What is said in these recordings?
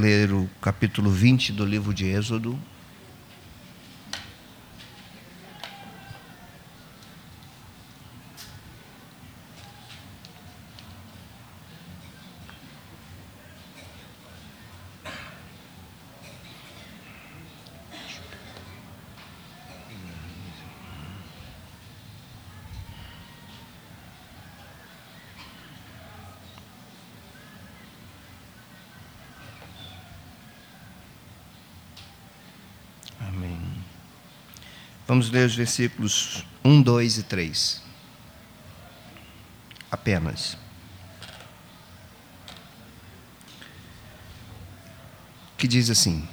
ler o capítulo 20 do livro de Êxodo. Vamos ler os versículos 1, 2 e 3. Apenas. Que diz assim: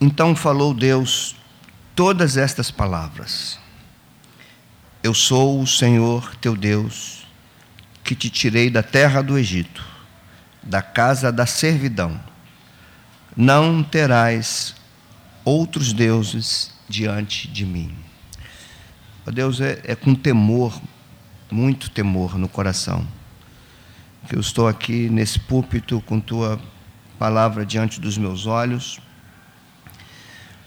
Então falou Deus todas estas palavras: Eu sou o Senhor teu Deus, que te tirei da terra do Egito, da casa da servidão. Não terás outros deuses diante de mim. Oh Deus, é, é com temor, muito temor no coração, que eu estou aqui nesse púlpito com tua palavra diante dos meus olhos,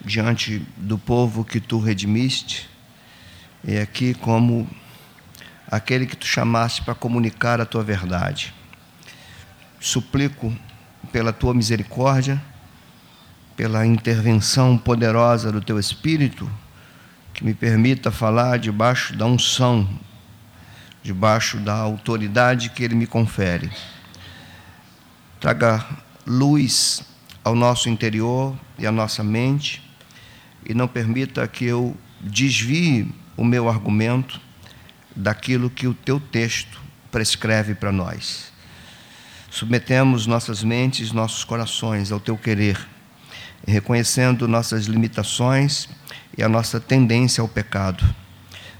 diante do povo que tu redimiste, e aqui como aquele que tu chamaste para comunicar a tua verdade. Suplico pela tua misericórdia pela intervenção poderosa do Teu Espírito, que me permita falar debaixo da unção, debaixo da autoridade que Ele me confere. Traga luz ao nosso interior e à nossa mente, e não permita que eu desvie o meu argumento daquilo que o Teu texto prescreve para nós. Submetemos nossas mentes, nossos corações ao Teu querer reconhecendo nossas limitações e a nossa tendência ao pecado,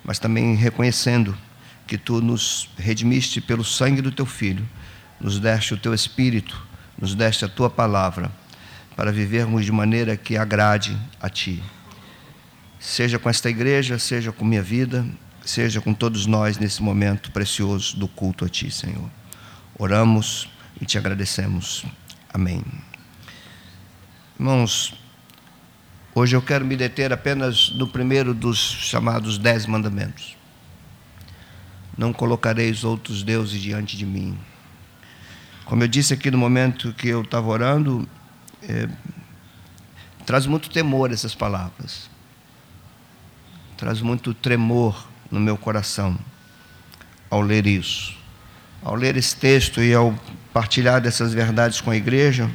mas também reconhecendo que tu nos redimiste pelo sangue do teu filho, nos deste o teu espírito, nos deste a tua palavra, para vivermos de maneira que agrade a ti. Seja com esta igreja, seja com minha vida, seja com todos nós nesse momento precioso do culto a ti, Senhor. Oramos e te agradecemos. Amém. Irmãos, hoje eu quero me deter apenas no primeiro dos chamados dez mandamentos. Não colocareis outros deuses diante de mim. Como eu disse aqui no momento que eu estava orando, é, traz muito temor essas palavras. Traz muito tremor no meu coração ao ler isso. Ao ler esse texto e ao partilhar dessas verdades com a igreja,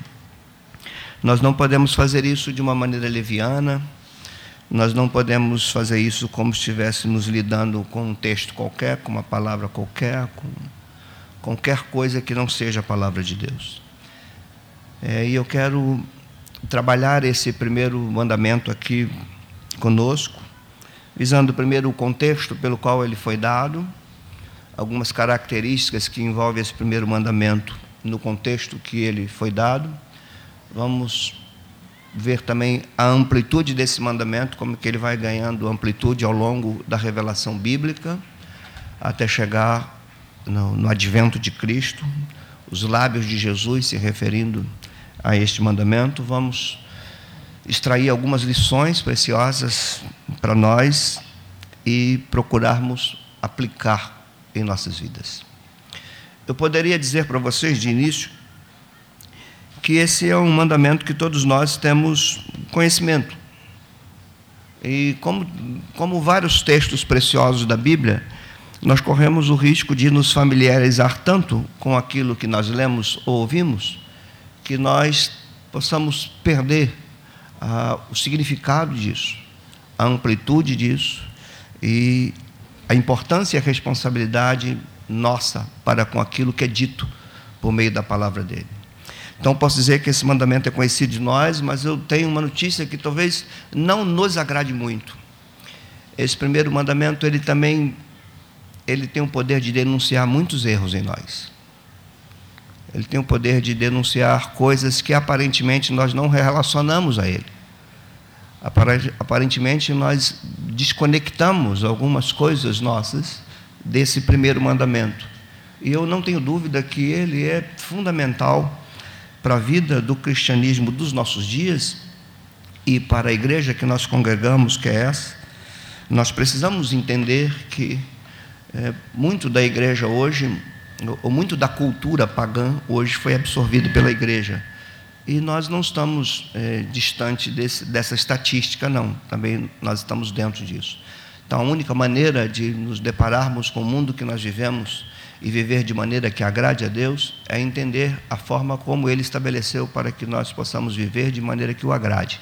nós não podemos fazer isso de uma maneira leviana, nós não podemos fazer isso como se estivéssemos lidando com um texto qualquer, com uma palavra qualquer, com qualquer coisa que não seja a palavra de Deus. É, e eu quero trabalhar esse primeiro mandamento aqui conosco, visando primeiro o contexto pelo qual ele foi dado, algumas características que envolvem esse primeiro mandamento no contexto que ele foi dado Vamos ver também a amplitude desse mandamento, como que ele vai ganhando amplitude ao longo da revelação bíblica, até chegar no, no advento de Cristo, os lábios de Jesus se referindo a este mandamento. Vamos extrair algumas lições preciosas para nós e procurarmos aplicar em nossas vidas. Eu poderia dizer para vocês de início que esse é um mandamento que todos nós temos conhecimento. E como, como vários textos preciosos da Bíblia, nós corremos o risco de nos familiarizar tanto com aquilo que nós lemos ou ouvimos, que nós possamos perder ah, o significado disso, a amplitude disso e a importância e a responsabilidade nossa para com aquilo que é dito por meio da palavra dele. Então posso dizer que esse mandamento é conhecido de nós, mas eu tenho uma notícia que talvez não nos agrade muito. Esse primeiro mandamento, ele também ele tem o poder de denunciar muitos erros em nós. Ele tem o poder de denunciar coisas que aparentemente nós não relacionamos a ele. Aparentemente nós desconectamos algumas coisas nossas desse primeiro mandamento. E eu não tenho dúvida que ele é fundamental para a vida do cristianismo dos nossos dias e para a igreja que nós congregamos, que é essa, nós precisamos entender que é, muito da igreja hoje, ou muito da cultura pagã hoje foi absorvido pela igreja. E nós não estamos é, distante desse, dessa estatística, não. Também nós estamos dentro disso. Então, a única maneira de nos depararmos com o mundo que nós vivemos e viver de maneira que agrade a Deus é entender a forma como Ele estabeleceu para que nós possamos viver de maneira que o agrade.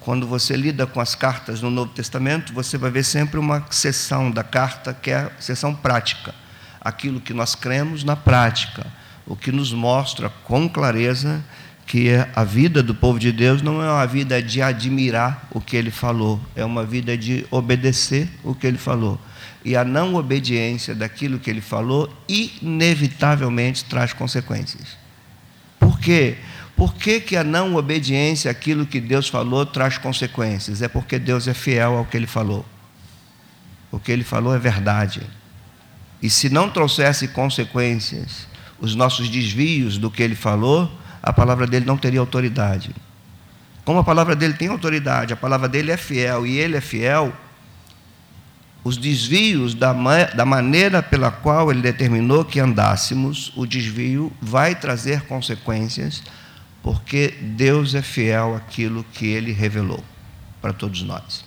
Quando você lida com as cartas no Novo Testamento, você vai ver sempre uma seção da carta que é a seção prática. Aquilo que nós cremos na prática, o que nos mostra com clareza que a vida do povo de Deus não é uma vida de admirar o que ele falou, é uma vida de obedecer o que ele falou. E a não obediência daquilo que ele falou, inevitavelmente traz consequências. Por quê? Por que, que a não obediência àquilo que Deus falou traz consequências? É porque Deus é fiel ao que ele falou. O que ele falou é verdade. E se não trouxesse consequências, os nossos desvios do que ele falou, a palavra dele não teria autoridade. Como a palavra dele tem autoridade, a palavra dele é fiel e ele é fiel, os desvios da, da maneira pela qual ele determinou que andássemos, o desvio vai trazer consequências, porque Deus é fiel àquilo que ele revelou para todos nós.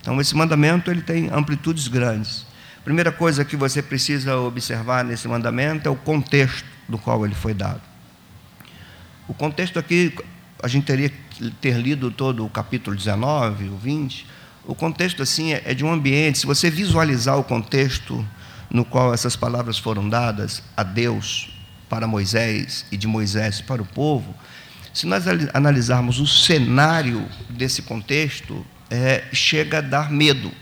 Então, esse mandamento ele tem amplitudes grandes. Primeira coisa que você precisa observar nesse mandamento é o contexto do qual ele foi dado. O contexto aqui, a gente teria que ter lido todo o capítulo 19, o 20. O contexto, assim, é, é de um ambiente. Se você visualizar o contexto no qual essas palavras foram dadas a Deus para Moisés e de Moisés para o povo, se nós analisarmos o cenário desse contexto, é, chega a dar medo.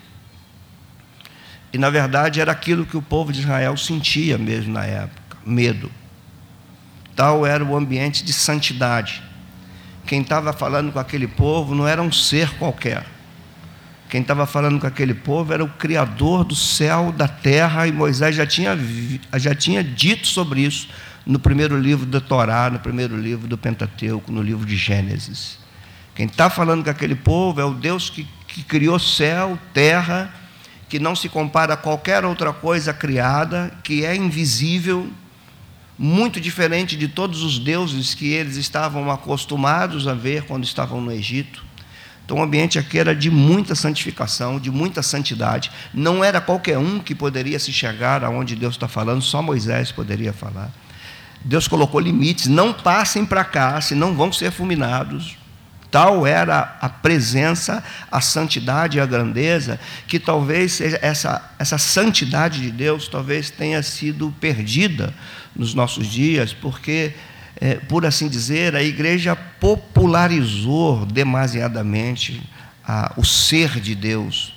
E, na verdade, era aquilo que o povo de Israel sentia mesmo na época: medo. Tal era o ambiente de santidade. Quem estava falando com aquele povo não era um ser qualquer. Quem estava falando com aquele povo era o Criador do céu, da terra, e Moisés já tinha, já tinha dito sobre isso no primeiro livro da Torá, no primeiro livro do Pentateuco, no livro de Gênesis. Quem está falando com aquele povo é o Deus que, que criou céu, terra, que não se compara a qualquer outra coisa criada, que é invisível, muito diferente de todos os deuses que eles estavam acostumados a ver quando estavam no Egito. Então, o ambiente aqui era de muita santificação, de muita santidade. Não era qualquer um que poderia se chegar aonde Deus está falando, só Moisés poderia falar. Deus colocou limites: não passem para cá, senão vão ser fulminados. Tal era a presença, a santidade e a grandeza, que talvez seja essa, essa santidade de Deus talvez tenha sido perdida nos nossos dias, porque, é, por assim dizer, a igreja popularizou demasiadamente a, o ser de Deus.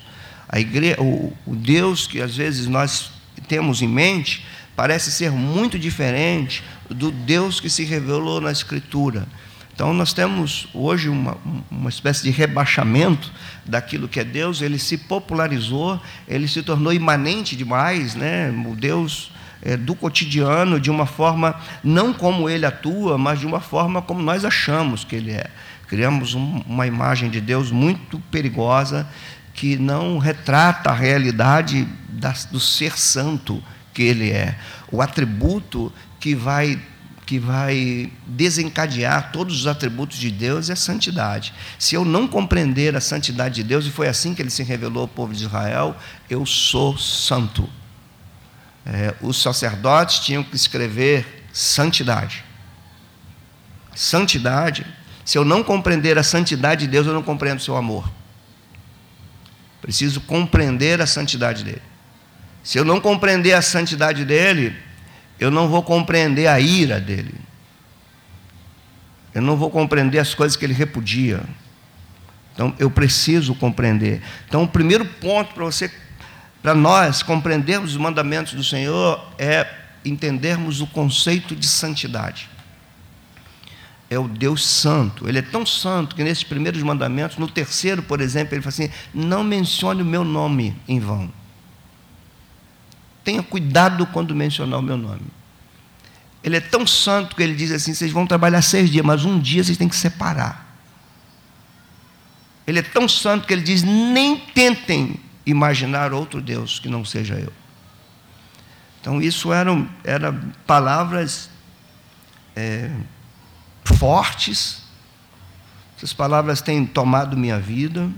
A igreja, o, o Deus que às vezes nós temos em mente parece ser muito diferente do Deus que se revelou na Escritura. Então, nós temos hoje uma, uma espécie de rebaixamento daquilo que é Deus, ele se popularizou, ele se tornou imanente demais, né? o Deus é, do cotidiano, de uma forma, não como ele atua, mas de uma forma como nós achamos que ele é. Criamos um, uma imagem de Deus muito perigosa, que não retrata a realidade da, do ser santo que ele é, o atributo que vai que vai desencadear todos os atributos de Deus é a santidade. Se eu não compreender a santidade de Deus, e foi assim que ele se revelou ao povo de Israel, eu sou santo. É, os sacerdotes tinham que escrever santidade. Santidade, se eu não compreender a santidade de Deus, eu não compreendo o seu amor. Preciso compreender a santidade dele. Se eu não compreender a santidade dele, eu não vou compreender a ira dele. Eu não vou compreender as coisas que ele repudia. Então, eu preciso compreender. Então, o primeiro ponto para você, para nós compreendermos os mandamentos do Senhor é entendermos o conceito de santidade. É o Deus santo. Ele é tão santo que nesses primeiros mandamentos, no terceiro, por exemplo, ele fala assim: não mencione o meu nome em vão. Tenha cuidado quando mencionar o meu nome. Ele é tão santo que ele diz assim: vocês vão trabalhar seis dias, mas um dia vocês têm que separar. Ele é tão santo que ele diz: nem tentem imaginar outro Deus que não seja eu. Então, isso eram, eram palavras é, fortes. Essas palavras têm tomado minha vida,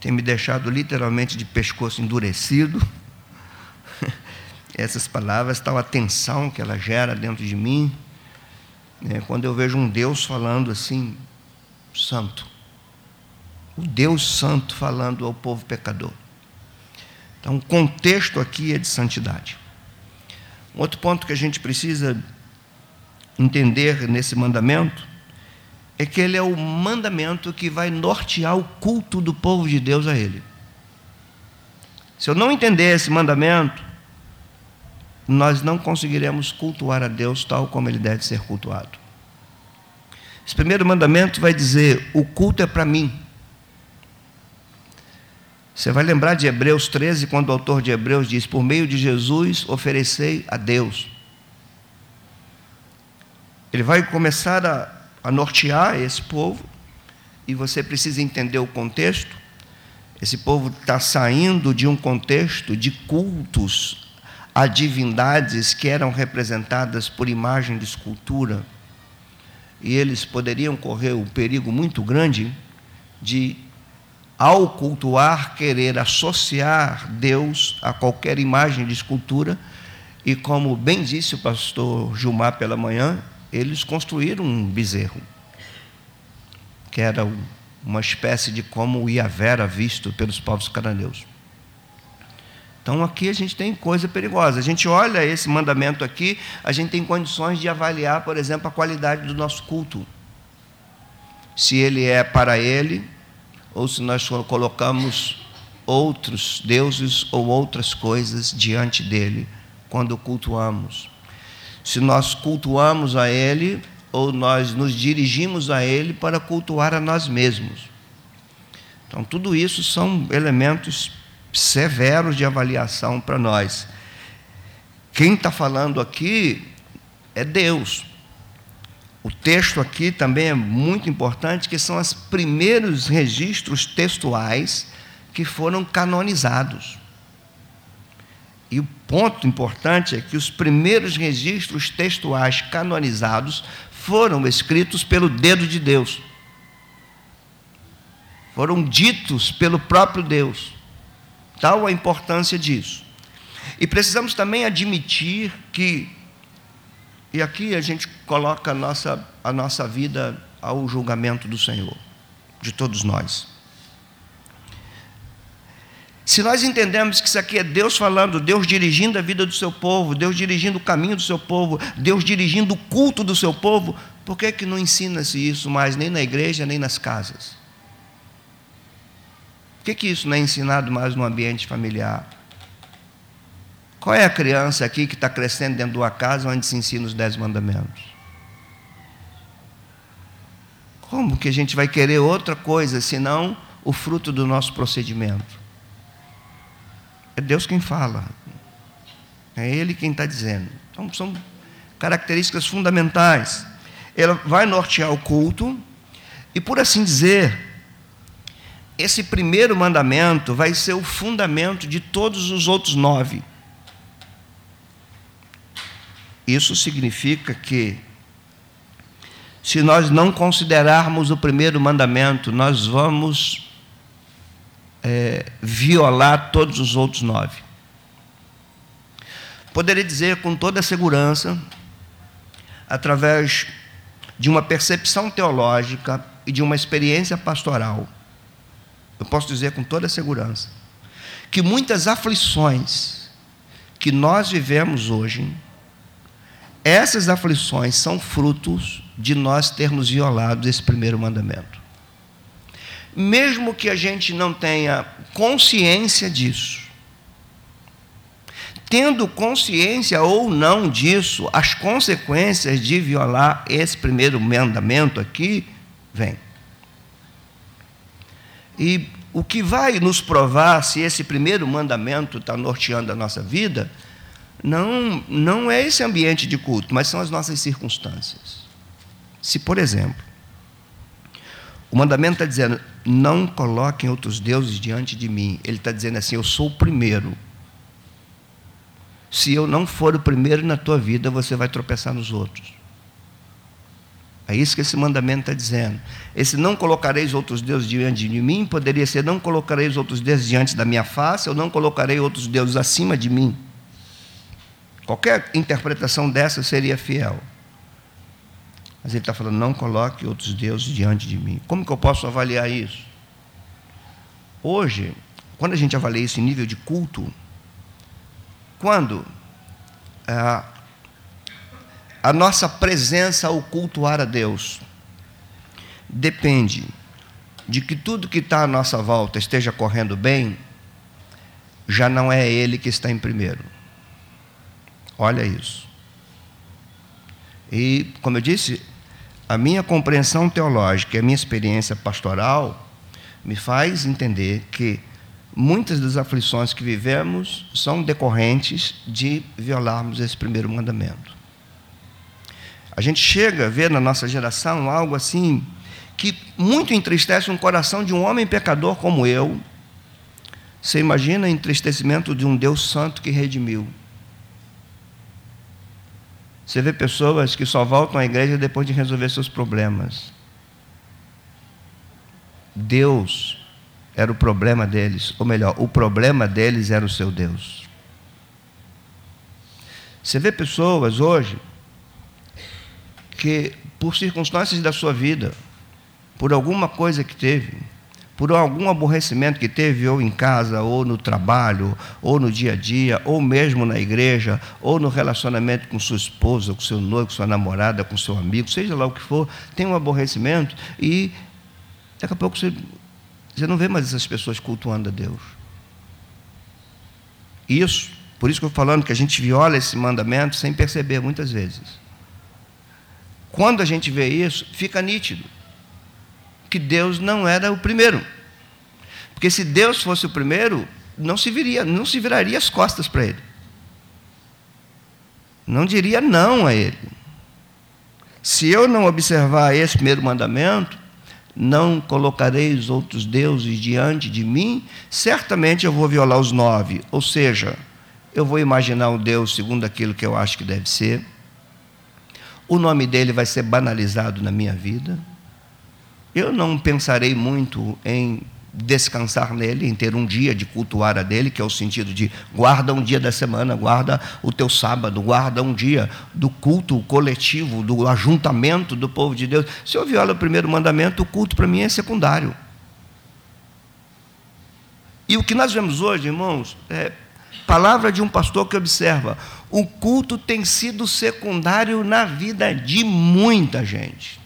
têm me deixado literalmente de pescoço endurecido. Essas palavras, tal a tensão que ela gera dentro de mim, né, quando eu vejo um Deus falando assim, santo. O Deus santo falando ao povo pecador. Então, o contexto aqui é de santidade. Um outro ponto que a gente precisa entender nesse mandamento é que ele é o mandamento que vai nortear o culto do povo de Deus a ele. Se eu não entender esse mandamento, nós não conseguiremos cultuar a Deus tal como ele deve ser cultuado. Esse primeiro mandamento vai dizer: o culto é para mim. Você vai lembrar de Hebreus 13, quando o autor de Hebreus diz: Por meio de Jesus oferecei a Deus. Ele vai começar a, a nortear esse povo, e você precisa entender o contexto. Esse povo está saindo de um contexto de cultos a divindades que eram representadas por imagem de escultura, e eles poderiam correr o perigo muito grande de ao cultuar, querer associar Deus a qualquer imagem de escultura, e como bem disse o pastor Gilmar pela manhã, eles construíram um bezerro, que era uma espécie de como o Iavé era visto pelos povos cananeus. Então aqui a gente tem coisa perigosa. A gente olha esse mandamento aqui, a gente tem condições de avaliar, por exemplo, a qualidade do nosso culto. Se ele é para ele ou se nós colocamos outros deuses ou outras coisas diante dele quando cultuamos. Se nós cultuamos a ele ou nós nos dirigimos a ele para cultuar a nós mesmos. Então, tudo isso são elementos severos de avaliação para nós. Quem está falando aqui é Deus. O texto aqui também é muito importante, que são os primeiros registros textuais que foram canonizados. E o ponto importante é que os primeiros registros textuais canonizados foram escritos pelo dedo de Deus. Foram ditos pelo próprio Deus. Tal a importância disso. E precisamos também admitir que e aqui a gente coloca a nossa, a nossa vida ao julgamento do Senhor, de todos nós. Se nós entendemos que isso aqui é Deus falando, Deus dirigindo a vida do seu povo, Deus dirigindo o caminho do seu povo, Deus dirigindo o culto do seu povo, por que, que não ensina-se isso mais nem na igreja, nem nas casas? Por que, que isso não é ensinado mais no ambiente familiar? Qual é a criança aqui que está crescendo dentro de uma casa onde se ensina os dez mandamentos? Como que a gente vai querer outra coisa senão o fruto do nosso procedimento? É Deus quem fala, é Ele quem está dizendo. Então são características fundamentais. Ela vai nortear o culto, e por assim dizer, esse primeiro mandamento vai ser o fundamento de todos os outros nove. Isso significa que, se nós não considerarmos o primeiro mandamento, nós vamos é, violar todos os outros nove. Poderia dizer com toda segurança, através de uma percepção teológica e de uma experiência pastoral, eu posso dizer com toda segurança, que muitas aflições que nós vivemos hoje, essas aflições são frutos de nós termos violado esse primeiro mandamento. Mesmo que a gente não tenha consciência disso, tendo consciência ou não disso, as consequências de violar esse primeiro mandamento aqui vêm. E o que vai nos provar se esse primeiro mandamento está norteando a nossa vida não, não é esse ambiente de culto, mas são as nossas circunstâncias. Se, por exemplo, o mandamento está dizendo: não coloquem outros deuses diante de mim. Ele está dizendo assim: eu sou o primeiro. Se eu não for o primeiro na tua vida, você vai tropeçar nos outros. É isso que esse mandamento está dizendo. Esse não colocareis outros deuses diante de mim poderia ser: não colocareis outros deuses diante da minha face, ou não colocarei outros deuses acima de mim. Qualquer interpretação dessa seria fiel. Mas ele está falando, não coloque outros deuses diante de mim. Como que eu posso avaliar isso? Hoje, quando a gente avalia isso em nível de culto, quando a, a nossa presença ao cultuar a Deus depende de que tudo que está à nossa volta esteja correndo bem, já não é Ele que está em primeiro. Olha isso. E, como eu disse, a minha compreensão teológica e a minha experiência pastoral me faz entender que muitas das aflições que vivemos são decorrentes de violarmos esse primeiro mandamento. A gente chega a ver na nossa geração algo assim que muito entristece um coração de um homem pecador como eu. Você imagina o entristecimento de um Deus santo que redimiu. Você vê pessoas que só voltam à igreja depois de resolver seus problemas. Deus era o problema deles, ou melhor, o problema deles era o seu Deus. Você vê pessoas hoje que, por circunstâncias da sua vida, por alguma coisa que teve, por algum aborrecimento que teve, ou em casa, ou no trabalho, ou no dia a dia, ou mesmo na igreja, ou no relacionamento com sua esposa, com seu noivo, com sua namorada, com seu amigo, seja lá o que for, tem um aborrecimento e daqui a pouco você, você não vê mais essas pessoas cultuando a Deus. Isso, por isso que eu estou falando que a gente viola esse mandamento sem perceber muitas vezes. Quando a gente vê isso, fica nítido que Deus não era o primeiro. Porque se Deus fosse o primeiro, não se viria, não se viraria as costas para ele. Não diria não a ele. Se eu não observar esse primeiro mandamento, não colocareis outros deuses diante de mim, certamente eu vou violar os nove. Ou seja, eu vou imaginar um Deus segundo aquilo que eu acho que deve ser. O nome dele vai ser banalizado na minha vida eu não pensarei muito em descansar nele, em ter um dia de cultuar a dele, que é o sentido de guarda um dia da semana, guarda o teu sábado, guarda um dia do culto coletivo, do ajuntamento do povo de Deus. Se eu viola o primeiro mandamento, o culto para mim é secundário. E o que nós vemos hoje, irmãos, é palavra de um pastor que observa: o culto tem sido secundário na vida de muita gente.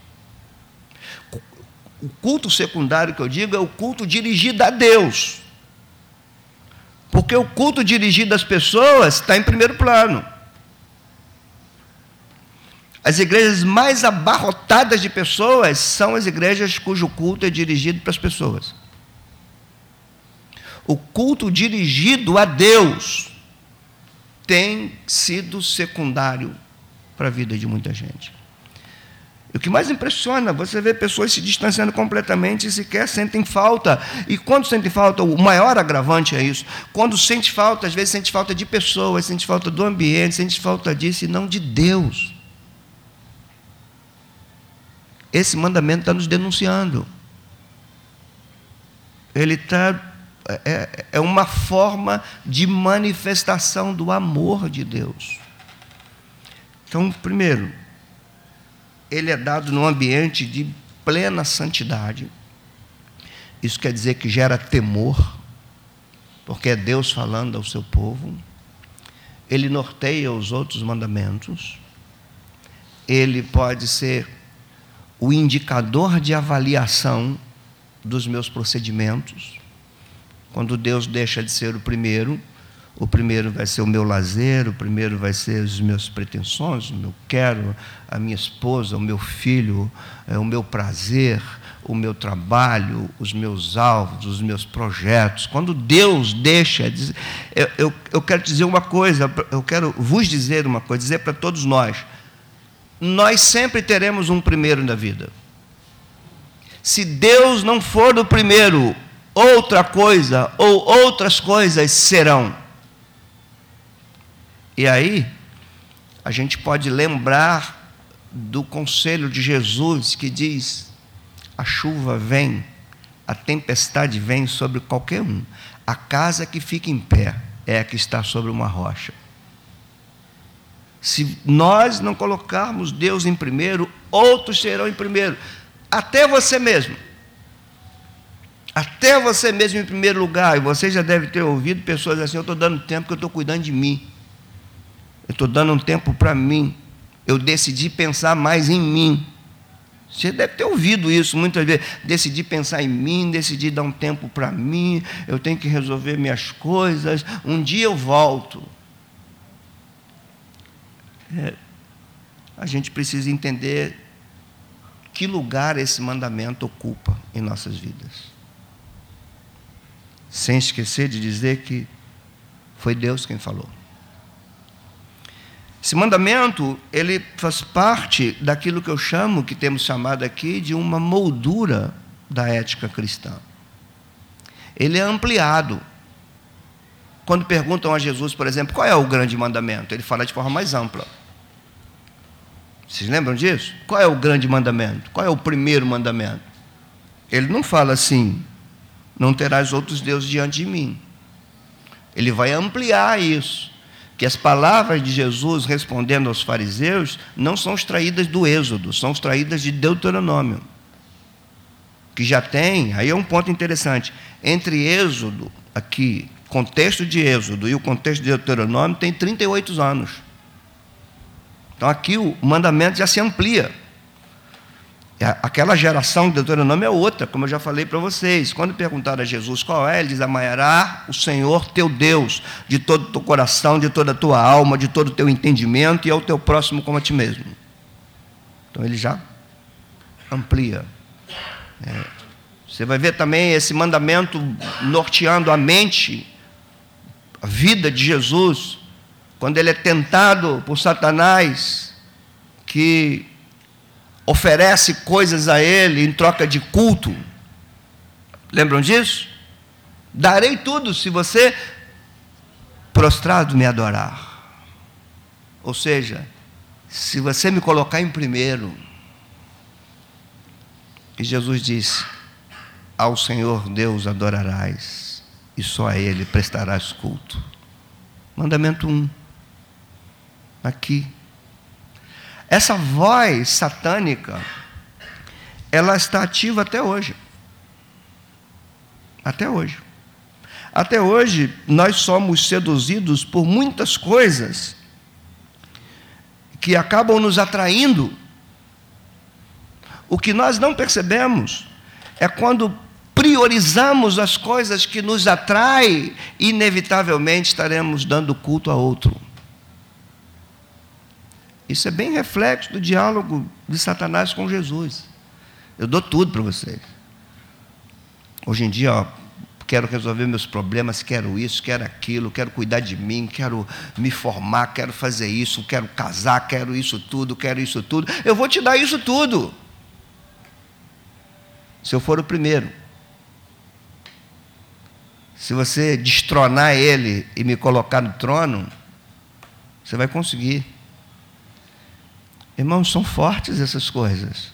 O culto secundário que eu digo é o culto dirigido a Deus. Porque o culto dirigido às pessoas está em primeiro plano. As igrejas mais abarrotadas de pessoas são as igrejas cujo culto é dirigido para as pessoas. O culto dirigido a Deus tem sido secundário para a vida de muita gente. O que mais impressiona, você vê pessoas se distanciando completamente e sequer sentem falta. E quando sentem falta, o maior agravante é isso. Quando sente falta, às vezes sente falta de pessoas, sente falta do ambiente, sente falta disso e não de Deus. Esse mandamento está nos denunciando. Ele está. É, é uma forma de manifestação do amor de Deus. Então, primeiro, ele é dado num ambiente de plena santidade. Isso quer dizer que gera temor, porque é Deus falando ao seu povo. Ele norteia os outros mandamentos. Ele pode ser o indicador de avaliação dos meus procedimentos. Quando Deus deixa de ser o primeiro, o primeiro vai ser o meu lazer, o primeiro vai ser as minhas pretensões, o meu quero, a minha esposa, o meu filho, é, o meu prazer, o meu trabalho, os meus alvos, os meus projetos. Quando Deus deixa, eu, eu, eu quero dizer uma coisa, eu quero vos dizer uma coisa, dizer para todos nós: nós sempre teremos um primeiro na vida. Se Deus não for o primeiro, outra coisa ou outras coisas serão. E aí, a gente pode lembrar do conselho de Jesus que diz: a chuva vem, a tempestade vem sobre qualquer um. A casa que fica em pé é a que está sobre uma rocha. Se nós não colocarmos Deus em primeiro, outros serão em primeiro. Até você mesmo. Até você mesmo em primeiro lugar. E você já deve ter ouvido pessoas assim: eu estou dando tempo que eu estou cuidando de mim. Eu estou dando um tempo para mim. Eu decidi pensar mais em mim. Você deve ter ouvido isso muitas vezes. Decidi pensar em mim, decidi dar um tempo para mim. Eu tenho que resolver minhas coisas. Um dia eu volto. É, a gente precisa entender que lugar esse mandamento ocupa em nossas vidas. Sem esquecer de dizer que foi Deus quem falou. Esse mandamento, ele faz parte daquilo que eu chamo, que temos chamado aqui, de uma moldura da ética cristã. Ele é ampliado. Quando perguntam a Jesus, por exemplo, qual é o grande mandamento? Ele fala de forma mais ampla. Vocês lembram disso? Qual é o grande mandamento? Qual é o primeiro mandamento? Ele não fala assim: não terás outros deuses diante de mim. Ele vai ampliar isso. Que as palavras de Jesus respondendo aos fariseus não são extraídas do Êxodo, são extraídas de Deuteronômio. Que já tem, aí é um ponto interessante, entre Êxodo, aqui, contexto de Êxodo e o contexto de Deuteronômio, tem 38 anos. Então aqui o mandamento já se amplia. É, aquela geração de Deuteronômio é outra, como eu já falei para vocês. Quando perguntaram a Jesus qual é, ele diz: Amanhará o Senhor teu Deus, de todo o teu coração, de toda a tua alma, de todo o teu entendimento e ao teu próximo como a ti mesmo. Então ele já amplia. É, você vai ver também esse mandamento norteando a mente, a vida de Jesus, quando ele é tentado por Satanás, que oferece coisas a ele em troca de culto. Lembram disso? Darei tudo se você prostrado me adorar. Ou seja, se você me colocar em primeiro. E Jesus disse: Ao Senhor Deus adorarás, e só a Ele prestarás culto. Mandamento 1 aqui. Essa voz satânica, ela está ativa até hoje. Até hoje. Até hoje, nós somos seduzidos por muitas coisas que acabam nos atraindo. O que nós não percebemos é quando priorizamos as coisas que nos atraem, inevitavelmente estaremos dando culto a outro. Isso é bem reflexo do diálogo de Satanás com Jesus. Eu dou tudo para vocês. Hoje em dia, ó, quero resolver meus problemas, quero isso, quero aquilo, quero cuidar de mim, quero me formar, quero fazer isso, quero casar, quero isso tudo, quero isso tudo. Eu vou te dar isso tudo. Se eu for o primeiro. Se você destronar ele e me colocar no trono, você vai conseguir. Irmãos, são fortes essas coisas.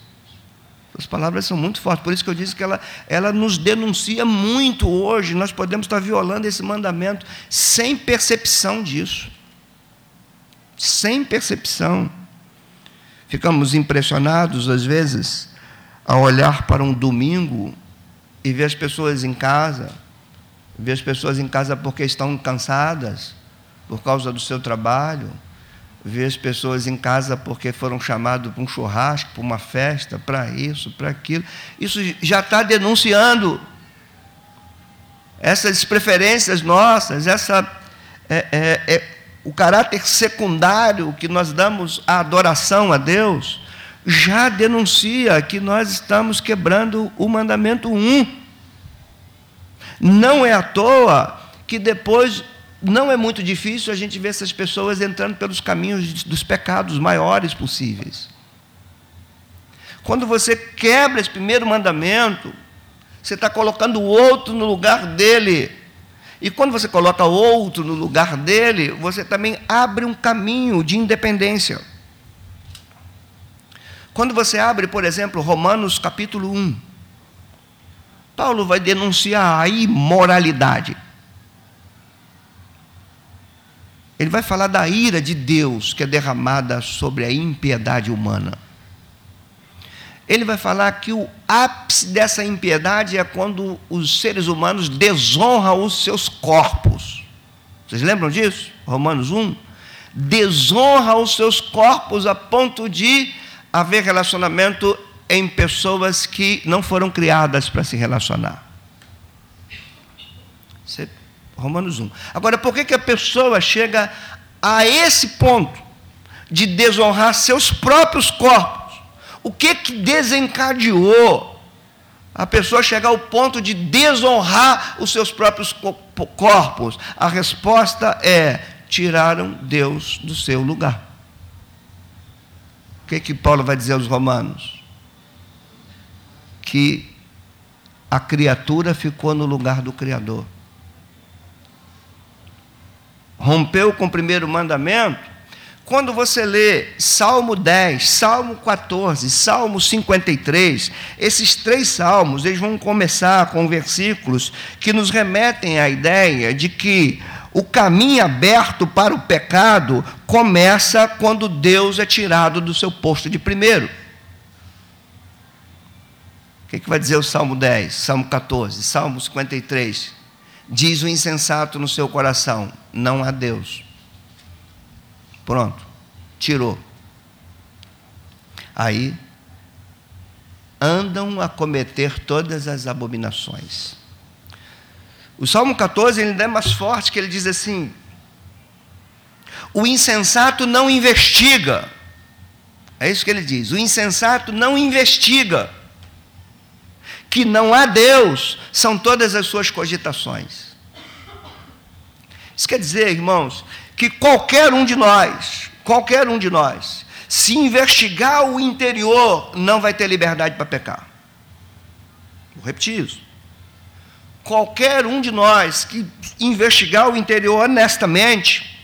As palavras são muito fortes, por isso que eu disse que ela, ela nos denuncia muito hoje. Nós podemos estar violando esse mandamento sem percepção disso. Sem percepção. Ficamos impressionados, às vezes, a olhar para um domingo e ver as pessoas em casa, ver as pessoas em casa porque estão cansadas, por causa do seu trabalho ver as pessoas em casa porque foram chamados para um churrasco, para uma festa, para isso, para aquilo. Isso já está denunciando essas preferências nossas, essa é, é, é, o caráter secundário que nós damos à adoração a Deus, já denuncia que nós estamos quebrando o mandamento 1. Não é à toa que depois não é muito difícil a gente ver essas pessoas entrando pelos caminhos dos pecados maiores possíveis. Quando você quebra esse primeiro mandamento, você está colocando o outro no lugar dele. E quando você coloca outro no lugar dele, você também abre um caminho de independência. Quando você abre, por exemplo, Romanos capítulo 1, Paulo vai denunciar a imoralidade. Ele vai falar da ira de Deus que é derramada sobre a impiedade humana. Ele vai falar que o ápice dessa impiedade é quando os seres humanos desonram os seus corpos. Vocês lembram disso? Romanos 1. Desonra os seus corpos a ponto de haver relacionamento em pessoas que não foram criadas para se relacionar. Romanos 1. Agora, por que, que a pessoa chega a esse ponto de desonrar seus próprios corpos? O que, que desencadeou a pessoa chegar ao ponto de desonrar os seus próprios corpos? A resposta é: tiraram Deus do seu lugar. O que, que Paulo vai dizer aos romanos? Que a criatura ficou no lugar do Criador rompeu com o primeiro mandamento, quando você lê Salmo 10, Salmo 14, Salmo 53, esses três salmos, eles vão começar com versículos que nos remetem à ideia de que o caminho aberto para o pecado começa quando Deus é tirado do seu posto de primeiro. O que, que vai dizer o Salmo 10, Salmo 14, Salmo 53? Diz o insensato no seu coração: não há Deus. Pronto, tirou. Aí andam a cometer todas as abominações. O Salmo 14 ele é mais forte, que ele diz assim: o insensato não investiga. É isso que ele diz: o insensato não investiga que não há Deus, são todas as suas cogitações. Isso quer dizer, irmãos, que qualquer um de nós, qualquer um de nós, se investigar o interior, não vai ter liberdade para pecar. Vou repetir isso. Qualquer um de nós que investigar o interior honestamente,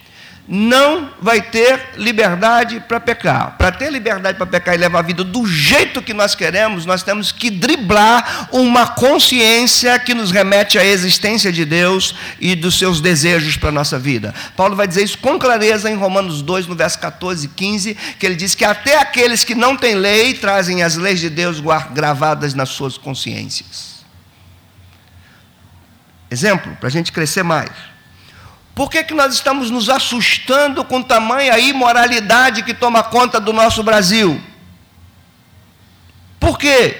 não vai ter liberdade para pecar. Para ter liberdade para pecar e levar a vida do jeito que nós queremos, nós temos que driblar uma consciência que nos remete à existência de Deus e dos seus desejos para a nossa vida. Paulo vai dizer isso com clareza em Romanos 2, no verso 14 e 15, que ele diz que até aqueles que não têm lei trazem as leis de Deus gravadas nas suas consciências. Exemplo, para a gente crescer mais. Por que, que nós estamos nos assustando com tamanha imoralidade que toma conta do nosso Brasil? Por quê?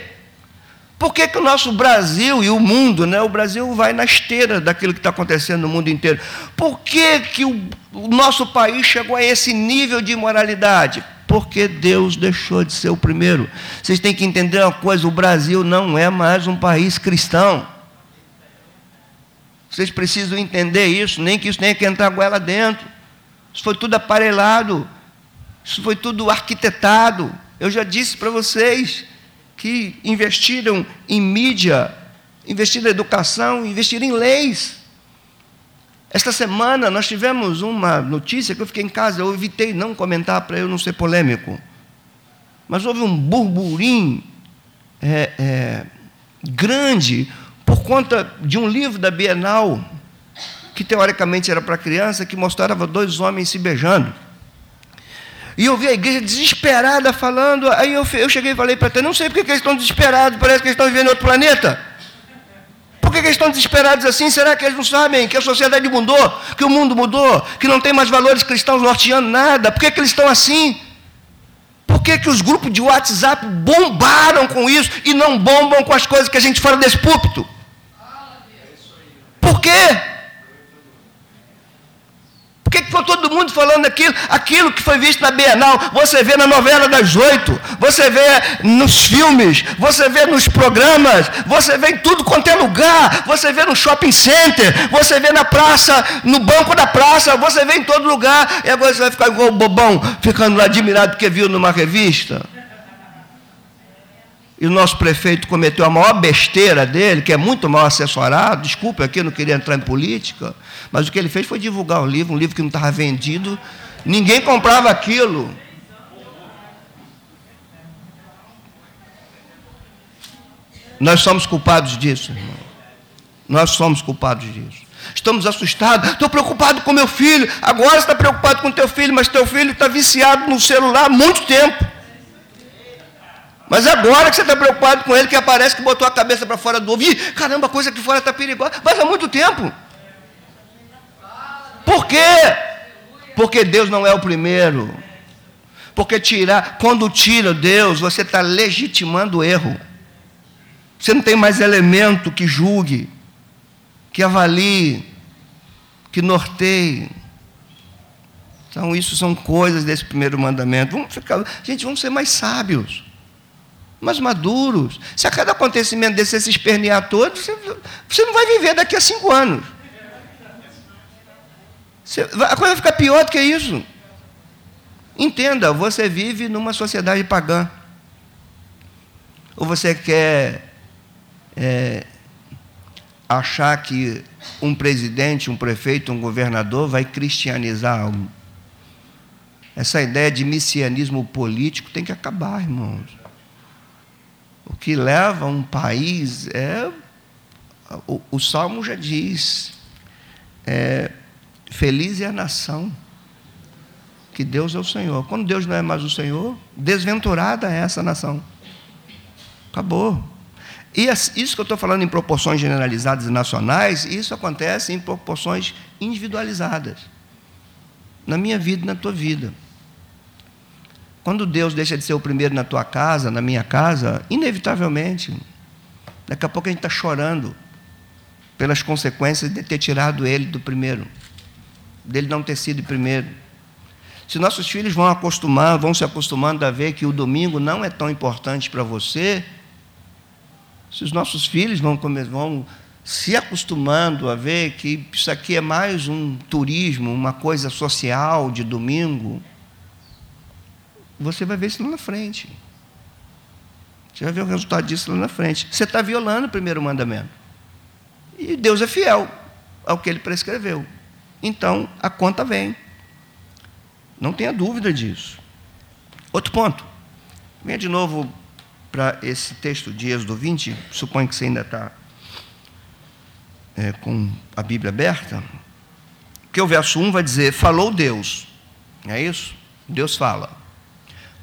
Por que, que o nosso Brasil e o mundo, né? o Brasil vai na esteira daquilo que está acontecendo no mundo inteiro? Por que, que o, o nosso país chegou a esse nível de imoralidade? Porque Deus deixou de ser o primeiro. Vocês têm que entender uma coisa: o Brasil não é mais um país cristão. Vocês precisam entender isso, nem que isso tenha que entrar goela dentro. Isso foi tudo aparelhado, isso foi tudo arquitetado. Eu já disse para vocês que investiram em mídia, investiram em educação, investiram em leis. Esta semana nós tivemos uma notícia que eu fiquei em casa, eu evitei não comentar para eu não ser polêmico. Mas houve um burburinho é, é, grande por conta de um livro da Bienal, que teoricamente era para criança, que mostrava dois homens se beijando. E eu vi a igreja desesperada falando. Aí eu, eu cheguei e falei para ele: não sei porque que eles estão desesperados, parece que eles estão vivendo em outro planeta. Por que, que eles estão desesperados assim? Será que eles não sabem que a sociedade mudou, que o mundo mudou, que não tem mais valores cristãos norteando nada? Por que, que eles estão assim? Por que, que os grupos de WhatsApp bombaram com isso e não bombam com as coisas que a gente fala desse púlpito? Por quê? que ficou todo mundo falando aquilo? Aquilo que foi visto na Bienal, você vê na novela das oito, você vê nos filmes, você vê nos programas, você vê em tudo quanto é lugar, você vê no shopping center, você vê na praça, no banco da praça, você vê em todo lugar, e agora você vai ficar igual o bobão, ficando lá admirado porque viu numa revista. E o nosso prefeito cometeu a maior besteira dele, que é muito mal assessorado. Desculpe aqui, eu não queria entrar em política. Mas o que ele fez foi divulgar o livro, um livro que não estava vendido. Ninguém comprava aquilo. Nós somos culpados disso, irmão. Nós somos culpados disso. Estamos assustados. Estou preocupado com meu filho. Agora está preocupado com teu filho, mas teu filho está viciado no celular há muito tempo. Mas agora que você está preocupado com ele, que aparece que botou a cabeça para fora do ovo. Ih, caramba, a coisa aqui fora está perigosa. Mas há muito tempo. Por quê? Porque Deus não é o primeiro. Porque tirar, quando tira Deus, você está legitimando o erro. Você não tem mais elemento que julgue, que avalie, que norteie. Então, isso são coisas desse primeiro mandamento. Vamos ficar, gente, vamos ser mais sábios mas maduros. Se a cada acontecimento desse se espernear todo, você, você não vai viver daqui a cinco anos. Você, a coisa vai ficar pior do que isso. Entenda, você vive numa sociedade pagã. Ou você quer é, achar que um presidente, um prefeito, um governador vai cristianizar algo? Essa ideia de messianismo político tem que acabar, irmãos. O que leva um país é. O, o Salmo já diz: é, Feliz é a nação que Deus é o Senhor. Quando Deus não é mais o Senhor, desventurada é essa nação. Acabou. E isso que eu estou falando em proporções generalizadas e nacionais, isso acontece em proporções individualizadas. Na minha vida e na tua vida. Quando Deus deixa de ser o primeiro na tua casa, na minha casa, inevitavelmente, daqui a pouco a gente está chorando pelas consequências de ter tirado ele do primeiro, dele não ter sido primeiro. Se nossos filhos vão acostumar, vão se acostumando a ver que o domingo não é tão importante para você, se os nossos filhos vão, vão se acostumando a ver que isso aqui é mais um turismo, uma coisa social de domingo, você vai ver isso lá na frente. Você vai ver o resultado disso lá na frente. Você está violando o primeiro mandamento. E Deus é fiel ao que ele prescreveu. Então, a conta vem. Não tenha dúvida disso. Outro ponto. Venha de novo para esse texto de Êxodo 20. Suponho que você ainda está é, com a Bíblia aberta. Que o verso 1 vai dizer: Falou Deus. É isso? Deus fala.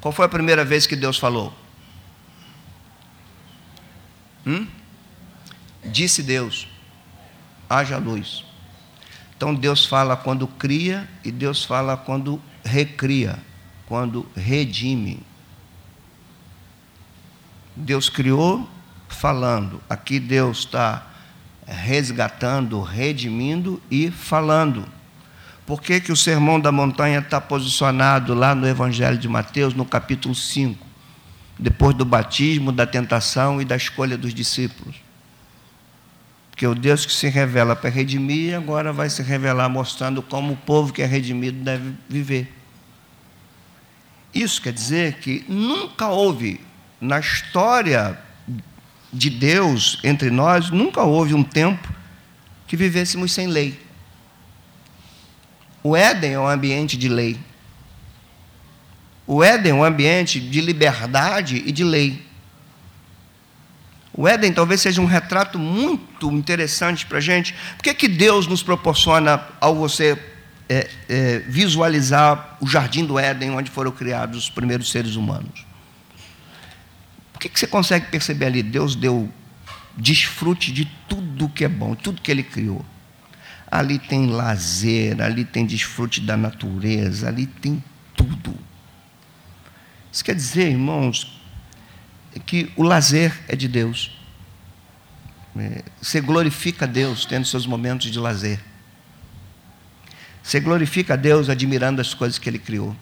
Qual foi a primeira vez que Deus falou? Hum? Disse Deus: haja luz. Então Deus fala quando cria e Deus fala quando recria, quando redime. Deus criou falando. Aqui Deus está resgatando, redimindo e falando. Por que, que o Sermão da Montanha está posicionado lá no Evangelho de Mateus, no capítulo 5, depois do batismo, da tentação e da escolha dos discípulos? Porque o Deus que se revela para redimir, agora vai se revelar mostrando como o povo que é redimido deve viver. Isso quer dizer que nunca houve, na história de Deus entre nós, nunca houve um tempo que vivêssemos sem lei. O Éden é um ambiente de lei. O Éden é um ambiente de liberdade e de lei. O Éden talvez seja um retrato muito interessante para a gente. Por que, que Deus nos proporciona, ao você é, é, visualizar o jardim do Éden, onde foram criados os primeiros seres humanos? Por que, que você consegue perceber ali? Deus deu desfrute de tudo que é bom, tudo que Ele criou. Ali tem lazer, ali tem desfrute da natureza, ali tem tudo. Isso quer dizer, irmãos, que o lazer é de Deus. É, você glorifica Deus tendo seus momentos de lazer. Você glorifica Deus admirando as coisas que Ele criou.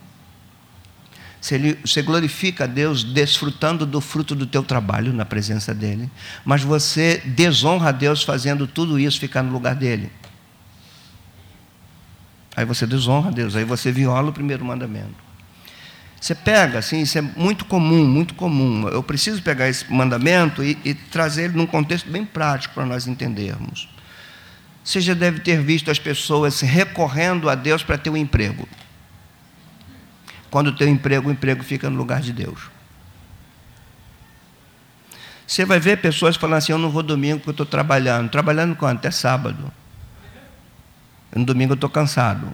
Você glorifica Deus desfrutando do fruto do teu trabalho na presença dEle. Mas você desonra a Deus fazendo tudo isso ficar no lugar dEle. Aí você desonra a Deus, aí você viola o primeiro mandamento. Você pega, assim, isso é muito comum, muito comum. Eu preciso pegar esse mandamento e, e trazer ele num contexto bem prático para nós entendermos. Você já deve ter visto as pessoas recorrendo a Deus para ter um emprego. Quando um emprego, o emprego fica no lugar de Deus. Você vai ver pessoas falando assim: Eu não vou domingo porque eu estou trabalhando. Trabalhando quando? Até sábado. No domingo eu estou cansado.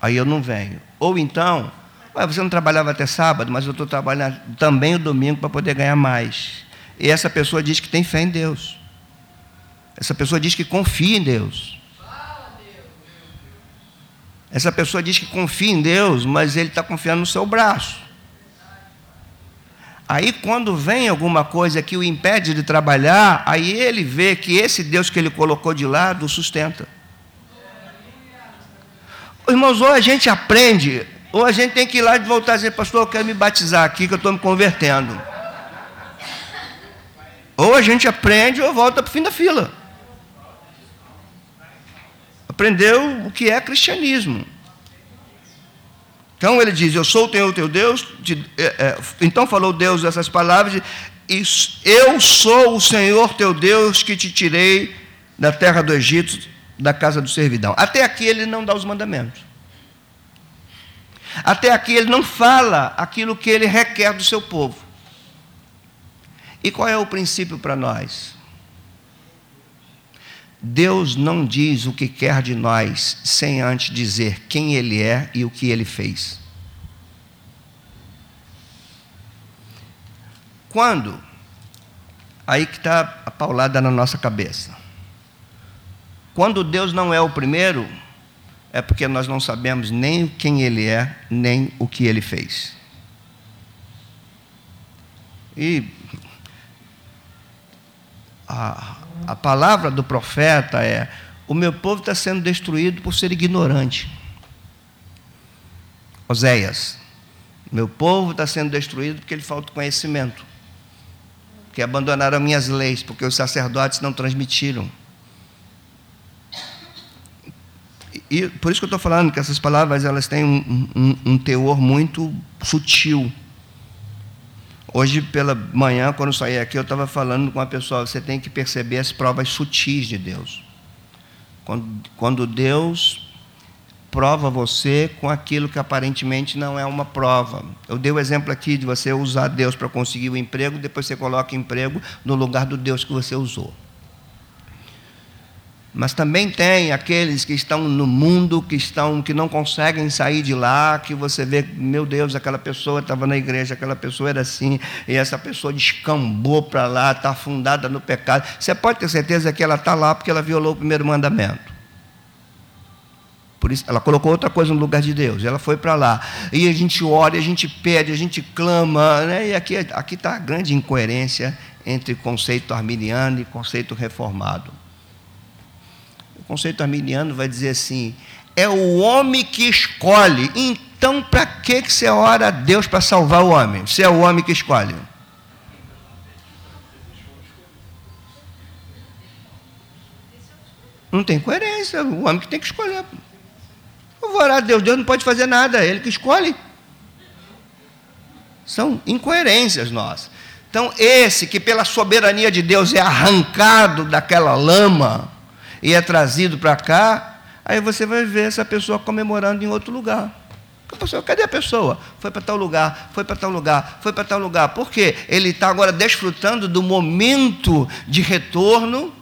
Aí eu não venho. Ou então, você não trabalhava até sábado, mas eu estou trabalhando também o domingo para poder ganhar mais. E essa pessoa diz que tem fé em Deus. Essa pessoa diz que confia em Deus. Essa pessoa diz que confia em Deus, mas ele está confiando no seu braço. Aí, quando vem alguma coisa que o impede de trabalhar, aí ele vê que esse Deus que ele colocou de lado o sustenta. Irmãos, ou a gente aprende, ou a gente tem que ir lá e voltar e dizer, pastor, eu quero me batizar aqui, que eu estou me convertendo. Ou a gente aprende ou volta para o fim da fila aprendeu o que é cristianismo. Então ele diz: Eu sou o Senhor teu Deus. De, é, é, então falou Deus essas palavras: Eu sou o Senhor teu Deus que te tirei da terra do Egito, da casa do servidão. Até aqui ele não dá os mandamentos. Até aqui ele não fala aquilo que ele requer do seu povo. E qual é o princípio para nós? Deus não diz o que quer de nós sem antes dizer quem Ele é e o que Ele fez. Quando? Aí que está a paulada na nossa cabeça. Quando Deus não é o primeiro, é porque nós não sabemos nem quem Ele é, nem o que Ele fez. E a, a palavra do profeta é: o meu povo está sendo destruído por ser ignorante. Oséias, meu povo está sendo destruído porque ele falta conhecimento, que abandonaram minhas leis, porque os sacerdotes não transmitiram. E por isso que eu estou falando que essas palavras elas têm um, um, um teor muito sutil. Hoje pela manhã, quando saí aqui, eu estava falando com uma pessoa, você tem que perceber as provas sutis de Deus. Quando, quando Deus prova você com aquilo que aparentemente não é uma prova. Eu dei o exemplo aqui de você usar Deus para conseguir o emprego, depois você coloca emprego no lugar do Deus que você usou. Mas também tem aqueles que estão no mundo, que estão, que não conseguem sair de lá, que você vê, meu Deus, aquela pessoa estava na igreja, aquela pessoa era assim, e essa pessoa descambou para lá, está afundada no pecado. Você pode ter certeza que ela está lá porque ela violou o primeiro mandamento. Por isso, ela colocou outra coisa no lugar de Deus. Ela foi para lá. E a gente ora, a gente pede, a gente clama. Né? E aqui está a grande incoerência entre conceito arminiano e conceito reformado conceito arminiano vai dizer assim: é o homem que escolhe. Então, para que você ora a Deus para salvar o homem? Se é o homem que escolhe. Não tem coerência, o homem que tem que escolher. Eu vou orar a Deus, Deus não pode fazer nada, é Ele que escolhe. São incoerências nossas. Então, esse que pela soberania de Deus é arrancado daquela lama, e é trazido para cá, aí você vai ver essa pessoa comemorando em outro lugar. Cadê a pessoa? Foi para tal lugar, foi para tal lugar, foi para tal lugar. Por quê? Ele está agora desfrutando do momento de retorno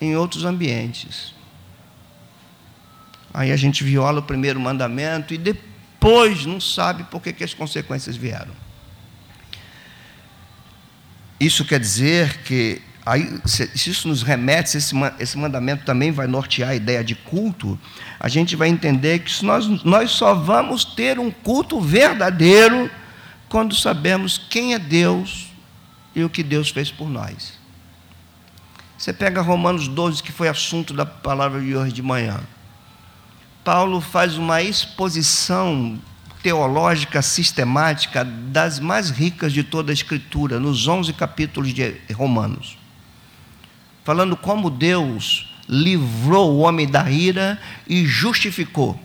em outros ambientes. Aí a gente viola o primeiro mandamento e depois não sabe por que, que as consequências vieram. Isso quer dizer que Aí, se isso nos remete, se esse, esse mandamento também vai nortear a ideia de culto, a gente vai entender que nós, nós só vamos ter um culto verdadeiro quando sabemos quem é Deus e o que Deus fez por nós. Você pega Romanos 12, que foi assunto da palavra de hoje de manhã. Paulo faz uma exposição teológica sistemática das mais ricas de toda a Escritura, nos 11 capítulos de Romanos, falando como Deus livrou o homem da ira e justificou.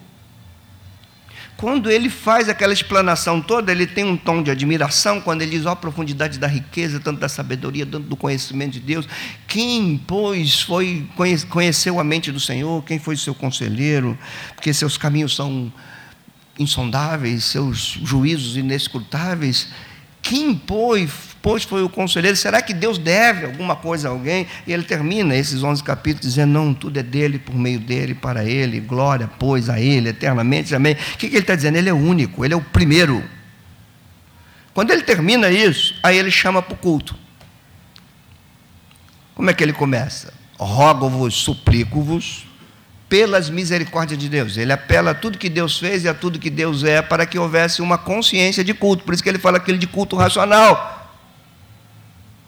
Quando ele faz aquela explanação toda, ele tem um tom de admiração, quando ele diz, ó, a profundidade da riqueza, tanto da sabedoria, tanto do conhecimento de Deus. Quem, pois, foi, conheceu a mente do Senhor? Quem foi seu conselheiro? Porque seus caminhos são insondáveis, seus juízos inescrutáveis. Quem, pois, pois, foi o conselheiro? Será que Deus deve alguma coisa a alguém? E ele termina esses 11 capítulos dizendo: Não, tudo é dele, por meio dele, para ele, glória, pois, a ele, eternamente, amém. O que, que ele está dizendo? Ele é único, ele é o primeiro. Quando ele termina isso, aí ele chama para o culto. Como é que ele começa? Rogo-vos, suplico-vos, pelas misericórdias de Deus. Ele apela a tudo que Deus fez e a tudo que Deus é para que houvesse uma consciência de culto. Por isso que ele fala aquele de culto racional.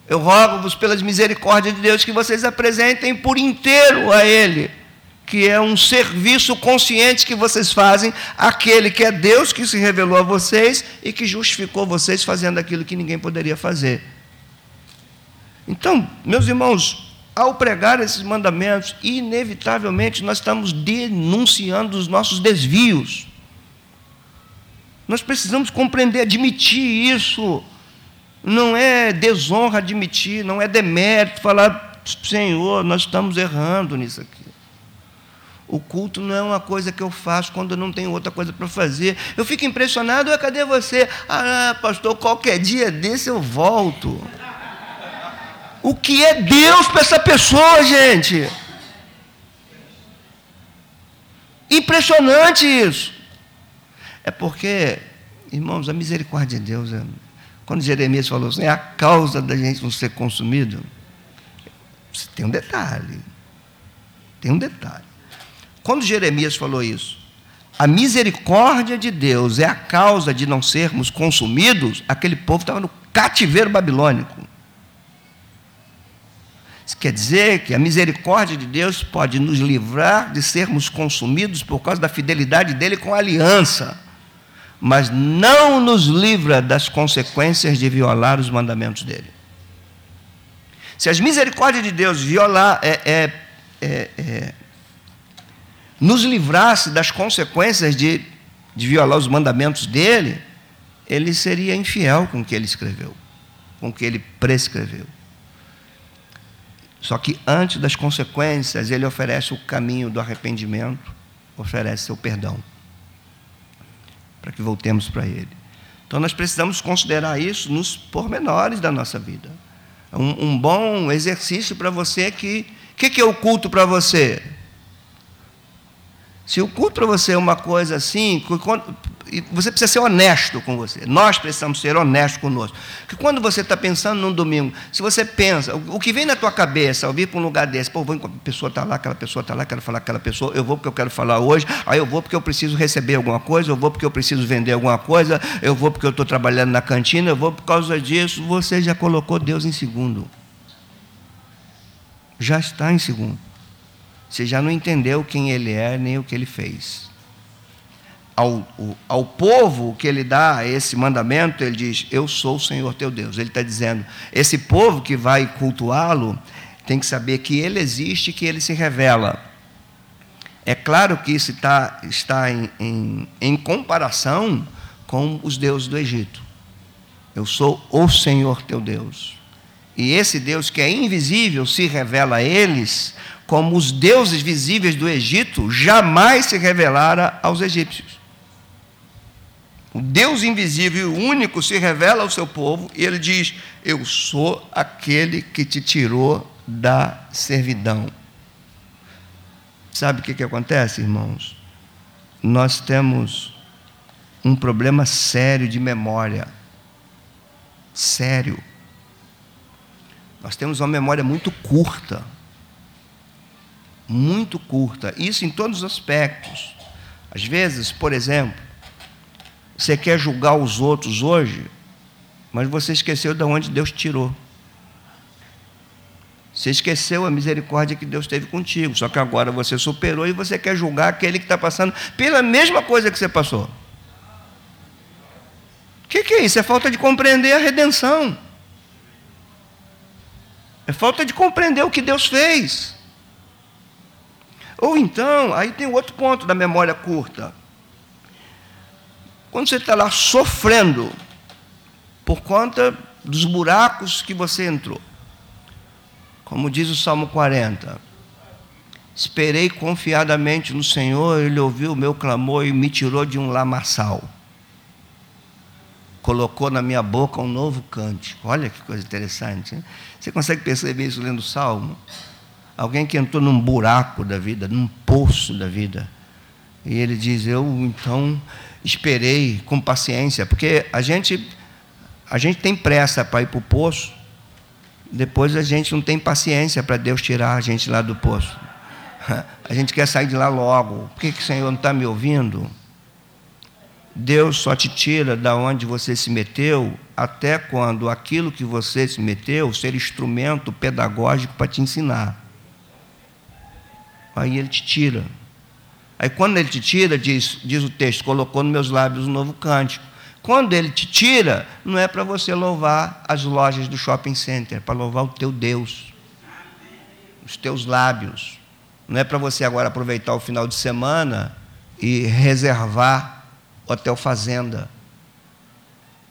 Eu rogo-vos pelas misericórdias de Deus que vocês apresentem por inteiro a Ele, que é um serviço consciente que vocês fazem àquele que é Deus que se revelou a vocês e que justificou vocês fazendo aquilo que ninguém poderia fazer. Então, meus irmãos, ao pregar esses mandamentos, inevitavelmente nós estamos denunciando os nossos desvios. Nós precisamos compreender, admitir isso. Não é desonra admitir, não é demérito falar, Senhor, nós estamos errando nisso aqui. O culto não é uma coisa que eu faço quando eu não tenho outra coisa para fazer. Eu fico impressionado, cadê você? Ah, pastor, qualquer dia desse eu volto. O que é Deus para essa pessoa, gente? Impressionante isso. É porque, irmãos, a misericórdia de Deus, é, quando Jeremias falou assim, é a causa da gente não ser consumido, tem um detalhe. Tem um detalhe. Quando Jeremias falou isso, a misericórdia de Deus é a causa de não sermos consumidos, aquele povo estava no cativeiro babilônico. Isso quer dizer que a misericórdia de Deus pode nos livrar de sermos consumidos por causa da fidelidade dele com a aliança, mas não nos livra das consequências de violar os mandamentos dele. Se as misericórdias de Deus violar, é, é, é, é nos livrasse das consequências de, de violar os mandamentos dele, ele seria infiel com o que ele escreveu, com o que ele prescreveu. Só que antes das consequências, ele oferece o caminho do arrependimento, oferece seu perdão, para que voltemos para ele. Então nós precisamos considerar isso nos pormenores da nossa vida. Um, um bom exercício para você é que. O que, que é o culto para você? Se o culto para você é uma coisa assim, você precisa ser honesto com você. Nós precisamos ser honestos conosco. Porque quando você está pensando num domingo, se você pensa, o que vem na tua cabeça ao vir para um lugar desse, pô, vou, a pessoa está lá, aquela pessoa está lá, quero falar aquela pessoa, eu vou porque eu quero falar hoje, aí eu vou porque eu preciso receber alguma coisa, eu vou porque eu preciso vender alguma coisa, eu vou porque eu estou trabalhando na cantina, eu vou por causa disso, você já colocou Deus em segundo. Já está em segundo. Você já não entendeu quem ele é nem o que ele fez ao, ao povo que ele dá esse mandamento, ele diz: Eu sou o Senhor teu Deus. Ele está dizendo: esse povo que vai cultuá-lo tem que saber que ele existe, que ele se revela. É claro que isso está, está em, em, em comparação com os deuses do Egito. Eu sou o Senhor teu Deus. E esse Deus que é invisível se revela a eles, como os deuses visíveis do Egito jamais se revelara aos egípcios. O Deus invisível e único se revela ao seu povo e ele diz: Eu sou aquele que te tirou da servidão. Sabe o que, que acontece, irmãos? Nós temos um problema sério de memória. Sério. Nós temos uma memória muito curta. Muito curta. Isso em todos os aspectos. Às vezes, por exemplo, você quer julgar os outros hoje, mas você esqueceu de onde Deus tirou. Você esqueceu a misericórdia que Deus teve contigo. Só que agora você superou e você quer julgar aquele que está passando pela mesma coisa que você passou. O que, que é isso? É falta de compreender a redenção. É falta de compreender o que Deus fez. Ou então, aí tem outro ponto da memória curta. Quando você está lá sofrendo por conta dos buracos que você entrou, como diz o Salmo 40, esperei confiadamente no Senhor, Ele ouviu o meu clamor e me tirou de um lamaçal. Colocou na minha boca um novo cântico. Olha que coisa interessante. Hein? Você consegue perceber isso lendo o Salmo? Alguém que entrou num buraco da vida, num poço da vida. E ele diz: Eu então esperei com paciência, porque a gente, a gente tem pressa para ir para o poço, depois a gente não tem paciência para Deus tirar a gente lá do poço. A gente quer sair de lá logo. Por que, que o Senhor não está me ouvindo? Deus só te tira da onde você se meteu até quando aquilo que você se meteu ser instrumento pedagógico para te ensinar. Aí ele te tira. Aí quando ele te tira, diz, diz o texto, colocou nos meus lábios um novo cântico. Quando ele te tira, não é para você louvar as lojas do shopping center, é para louvar o teu Deus, os teus lábios. Não é para você agora aproveitar o final de semana e reservar hotel fazenda.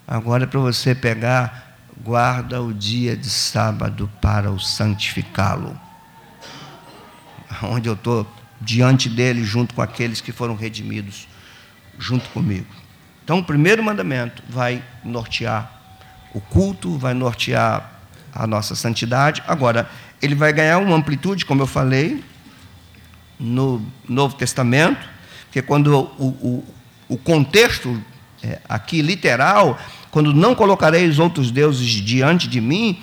Agora é para você pegar, guarda o dia de sábado para o santificá-lo onde eu estou diante dele, junto com aqueles que foram redimidos, junto comigo. Então, o primeiro mandamento vai nortear o culto, vai nortear a nossa santidade. Agora, ele vai ganhar uma amplitude, como eu falei, no Novo Testamento, porque quando o, o, o contexto é, aqui literal, quando não colocareis outros deuses diante de mim,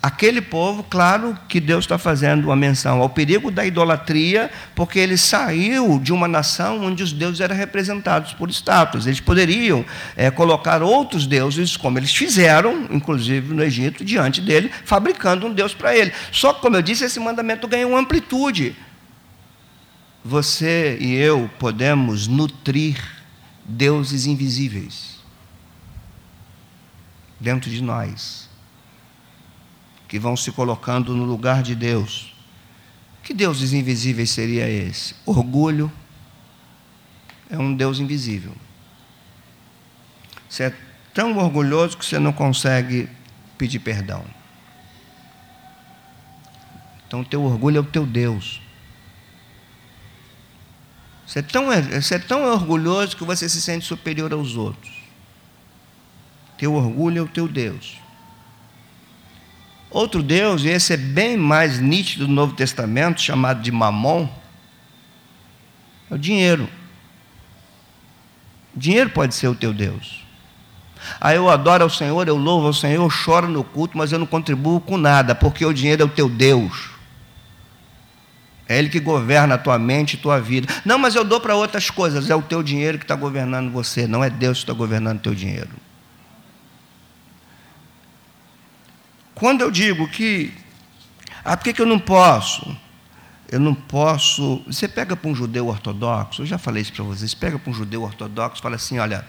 Aquele povo, claro que Deus está fazendo uma menção ao perigo da idolatria, porque ele saiu de uma nação onde os deuses eram representados por estátuas. Eles poderiam é, colocar outros deuses, como eles fizeram, inclusive no Egito, diante dele, fabricando um Deus para ele. Só que, como eu disse, esse mandamento ganha uma amplitude. Você e eu podemos nutrir deuses invisíveis dentro de nós que vão se colocando no lugar de Deus. Que deuses invisíveis seria esse? Orgulho é um Deus invisível. Você é tão orgulhoso que você não consegue pedir perdão. Então, teu orgulho é o teu Deus. Você é, tão, você é tão orgulhoso que você se sente superior aos outros. Teu orgulho é o teu Deus. Outro Deus, e esse é bem mais nítido no Novo Testamento, chamado de Mamon, é o dinheiro. O dinheiro pode ser o teu Deus. Aí eu adoro ao Senhor, eu louvo ao Senhor, eu choro no culto, mas eu não contribuo com nada, porque o dinheiro é o teu Deus. É Ele que governa a tua mente e tua vida. Não, mas eu dou para outras coisas. É o teu dinheiro que está governando você, não é Deus que está governando o teu dinheiro. Quando eu digo que, ah, por que, eu não posso? Eu não posso. Você pega para um judeu ortodoxo, eu já falei isso para vocês, pega para um judeu ortodoxo e fala assim: olha,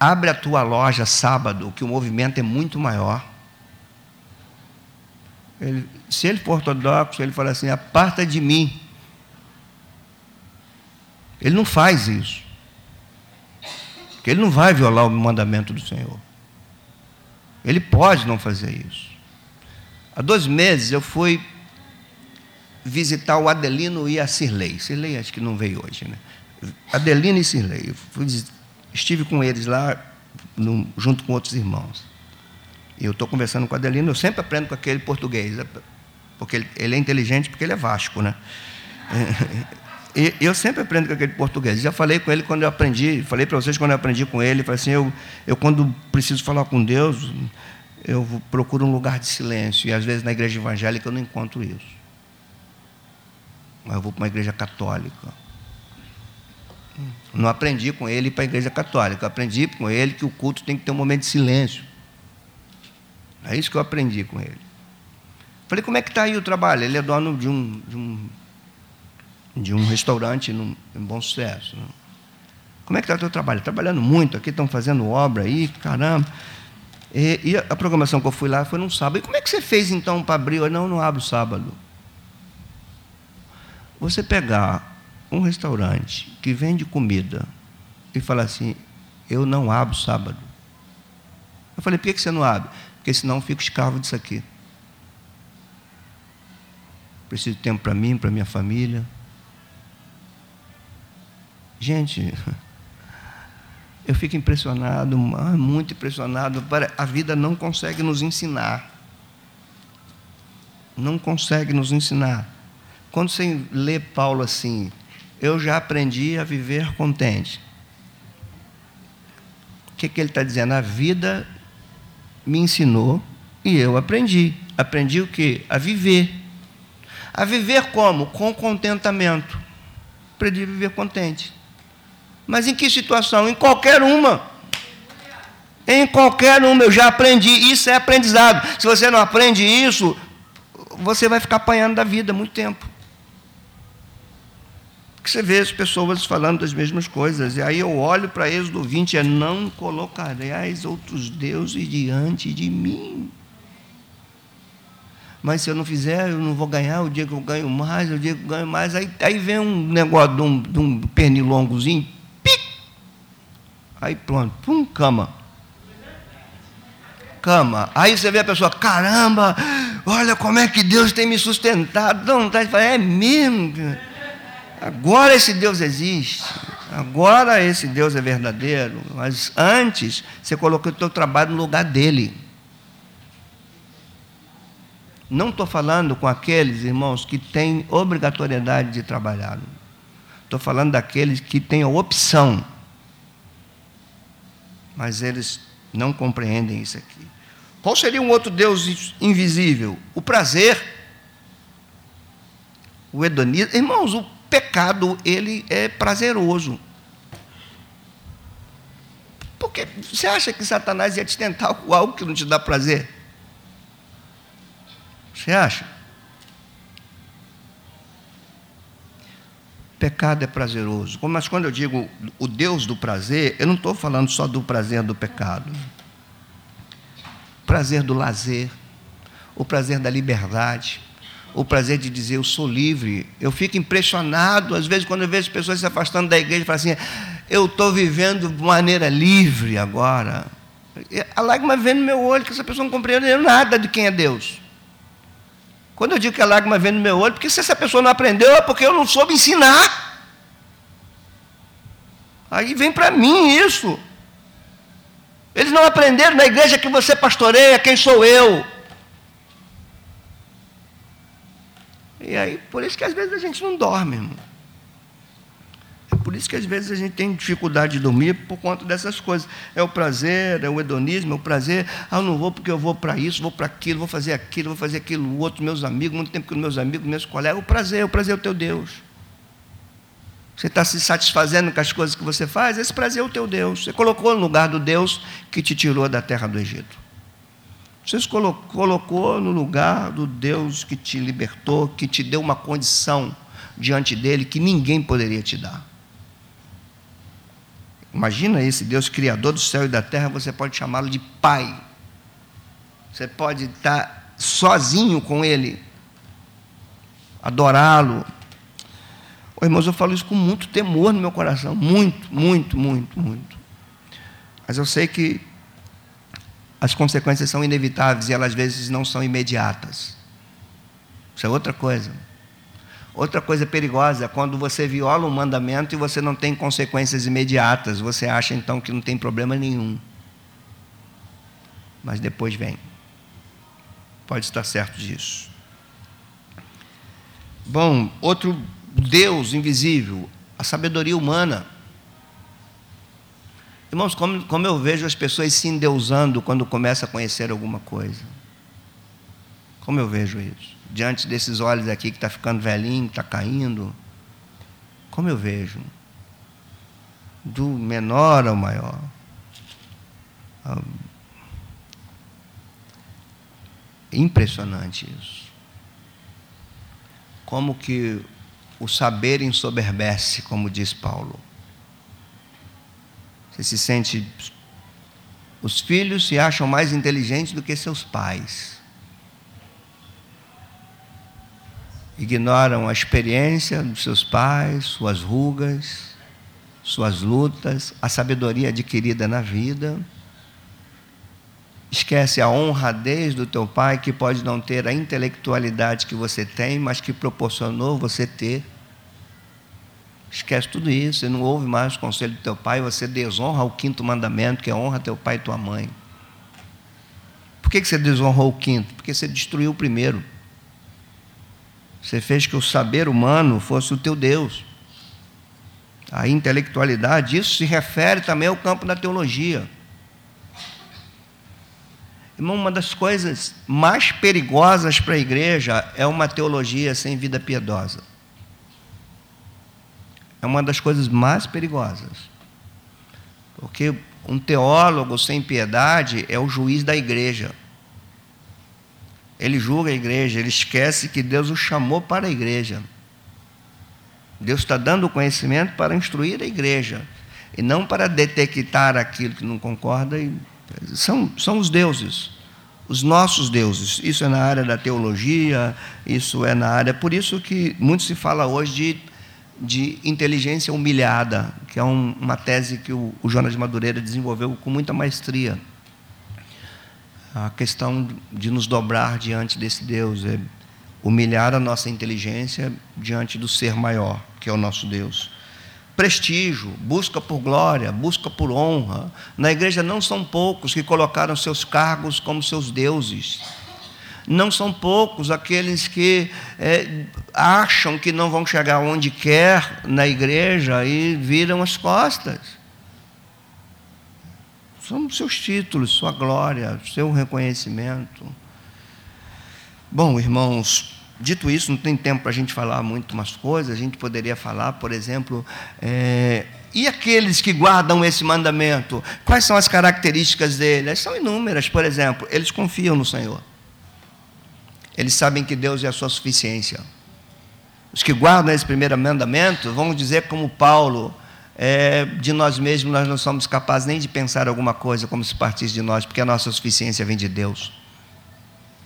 abre a tua loja sábado, que o movimento é muito maior. Ele, se ele for ortodoxo, ele fala assim: aparta de mim. Ele não faz isso. Porque ele não vai violar o mandamento do Senhor. Ele pode não fazer isso. Há dois meses eu fui visitar o Adelino e a Cirlei. Cirlei acho que não veio hoje, né? Adelino e Cirlei. Fui, estive com eles lá, no, junto com outros irmãos. E eu estou conversando com o Adelino, eu sempre aprendo com aquele português, porque ele, ele é inteligente porque ele é Vasco, né? Eu sempre aprendo com aquele português. Já falei com ele quando eu aprendi, falei para vocês quando eu aprendi com ele, falei assim, eu, eu quando preciso falar com Deus, eu procuro um lugar de silêncio. E às vezes na igreja evangélica eu não encontro isso. Mas eu vou para uma igreja católica. Não aprendi com ele para a igreja católica. Eu aprendi com ele que o culto tem que ter um momento de silêncio. É isso que eu aprendi com ele. Falei, como é que está aí o trabalho? Ele é dono de um, de um, de um restaurante num, em bom sucesso. Né? Como é que está o teu trabalho? Trabalhando muito, aqui estão fazendo obra aí, caramba. E, e, a programação que eu fui lá foi num sábado. E como é que você fez então para abrir? Eu não, não abro sábado. Você pegar um restaurante que vende comida e falar assim, eu não abro sábado. Eu falei, por que você não abre? Porque senão eu fico escravo disso aqui. Preciso de tempo para mim, para minha família. Gente, eu fico impressionado, muito impressionado. A vida não consegue nos ensinar. Não consegue nos ensinar. Quando você lê Paulo assim, eu já aprendi a viver contente. O que, que ele está dizendo? A vida me ensinou e eu aprendi. Aprendi o que? A viver. A viver como? Com contentamento. Aprendi a viver contente. Mas em que situação? Em qualquer uma. Em qualquer uma, eu já aprendi. Isso é aprendizado. Se você não aprende isso, você vai ficar apanhando da vida muito tempo. Porque você vê as pessoas falando das mesmas coisas. E aí eu olho para Êxodo 20, é não colocareis outros deuses diante de mim. Mas se eu não fizer, eu não vou ganhar, o dia que eu ganho mais, o dia que eu ganho mais. Aí, aí vem um negócio de um, de um pernilongozinho, Aí pronto, pum, cama. Cama. Aí você vê a pessoa, caramba, olha como é que Deus tem me sustentado. Não, tá, é mesmo. Agora esse Deus existe. Agora esse Deus é verdadeiro. Mas antes, você colocou o teu trabalho no lugar dele. Não estou falando com aqueles irmãos que têm obrigatoriedade de trabalhar. Estou falando daqueles que têm a opção mas eles não compreendem isso aqui. Qual seria um outro Deus invisível? O prazer, o hedonismo. Irmãos, o pecado, ele é prazeroso. Porque você acha que Satanás ia te tentar com algo que não te dá prazer? Você acha? Pecado é prazeroso. Mas quando eu digo o Deus do prazer, eu não estou falando só do prazer do pecado. O prazer do lazer, o prazer da liberdade, o prazer de dizer eu sou livre. Eu fico impressionado, às vezes, quando eu vejo pessoas se afastando da igreja e falam assim, eu estou vivendo de maneira livre agora. A lágrima vem no meu olho, que essa pessoa não compreende nada de quem é Deus. Quando eu digo que a lágrima vem no meu olho, porque se essa pessoa não aprendeu, é porque eu não soube ensinar. Aí vem para mim isso. Eles não aprenderam na igreja que você pastoreia, quem sou eu. E aí, por isso que às vezes a gente não dorme, irmão. Por isso que às vezes a gente tem dificuldade de dormir por conta dessas coisas. É o prazer, é o hedonismo, é o prazer. Ah, eu não vou porque eu vou para isso, vou para aquilo, vou fazer aquilo, vou fazer aquilo, outro, meus amigos, muito tempo com meus amigos, meus colegas. O prazer, o prazer é o teu Deus. Você está se satisfazendo com as coisas que você faz, esse prazer é o teu Deus. Você colocou no lugar do Deus que te tirou da terra do Egito. Você se colocou no lugar do Deus que te libertou, que te deu uma condição diante dele que ninguém poderia te dar. Imagina esse Deus criador do céu e da terra, você pode chamá-lo de Pai. Você pode estar sozinho com Ele, adorá-lo. Oh, irmãos, eu falo isso com muito temor no meu coração, muito, muito, muito, muito. Mas eu sei que as consequências são inevitáveis e elas às vezes não são imediatas. Isso é outra coisa. Outra coisa perigosa é quando você viola um mandamento e você não tem consequências imediatas. Você acha então que não tem problema nenhum. Mas depois vem. Pode estar certo disso. Bom, outro Deus invisível, a sabedoria humana. Irmãos, como, como eu vejo as pessoas se endeusando quando começam a conhecer alguma coisa. Como eu vejo isso? Diante desses olhos aqui que está ficando velhinho, está caindo, como eu vejo? Do menor ao maior. Impressionante isso. como que o saber ensoberbece, como diz Paulo. Você se sente. Os filhos se acham mais inteligentes do que seus pais. Ignoram a experiência dos seus pais, suas rugas, suas lutas, a sabedoria adquirida na vida. Esquece a honradez do teu pai, que pode não ter a intelectualidade que você tem, mas que proporcionou você ter. Esquece tudo isso, você não ouve mais o conselho do teu pai, você desonra o quinto mandamento, que é honra teu pai e tua mãe. Por que você desonrou o quinto? Porque você destruiu o primeiro. Você fez que o saber humano fosse o teu Deus. A intelectualidade, isso se refere também ao campo da teologia. Irmão, uma das coisas mais perigosas para a igreja é uma teologia sem vida piedosa é uma das coisas mais perigosas. Porque um teólogo sem piedade é o juiz da igreja. Ele julga a igreja, ele esquece que Deus o chamou para a igreja. Deus está dando o conhecimento para instruir a igreja, e não para detectar aquilo que não concorda. São, são os deuses, os nossos deuses. Isso é na área da teologia, isso é na área. Por isso que muito se fala hoje de de inteligência humilhada, que é um, uma tese que o, o Jonas de Madureira desenvolveu com muita maestria. A questão de nos dobrar diante desse Deus, é humilhar a nossa inteligência diante do ser maior, que é o nosso Deus. Prestígio, busca por glória, busca por honra. Na igreja não são poucos que colocaram seus cargos como seus deuses não são poucos aqueles que é, acham que não vão chegar onde quer na igreja e viram as costas. São seus títulos, sua glória, seu reconhecimento. Bom, irmãos, dito isso, não tem tempo para a gente falar muito umas coisas. A gente poderia falar, por exemplo, é, e aqueles que guardam esse mandamento? Quais são as características deles? São inúmeras, por exemplo, eles confiam no Senhor. Eles sabem que Deus é a sua suficiência. Os que guardam esse primeiro mandamento vão dizer, como Paulo, é, de nós mesmos nós não somos capazes nem de pensar alguma coisa como se partisse de nós, porque a nossa suficiência vem de Deus.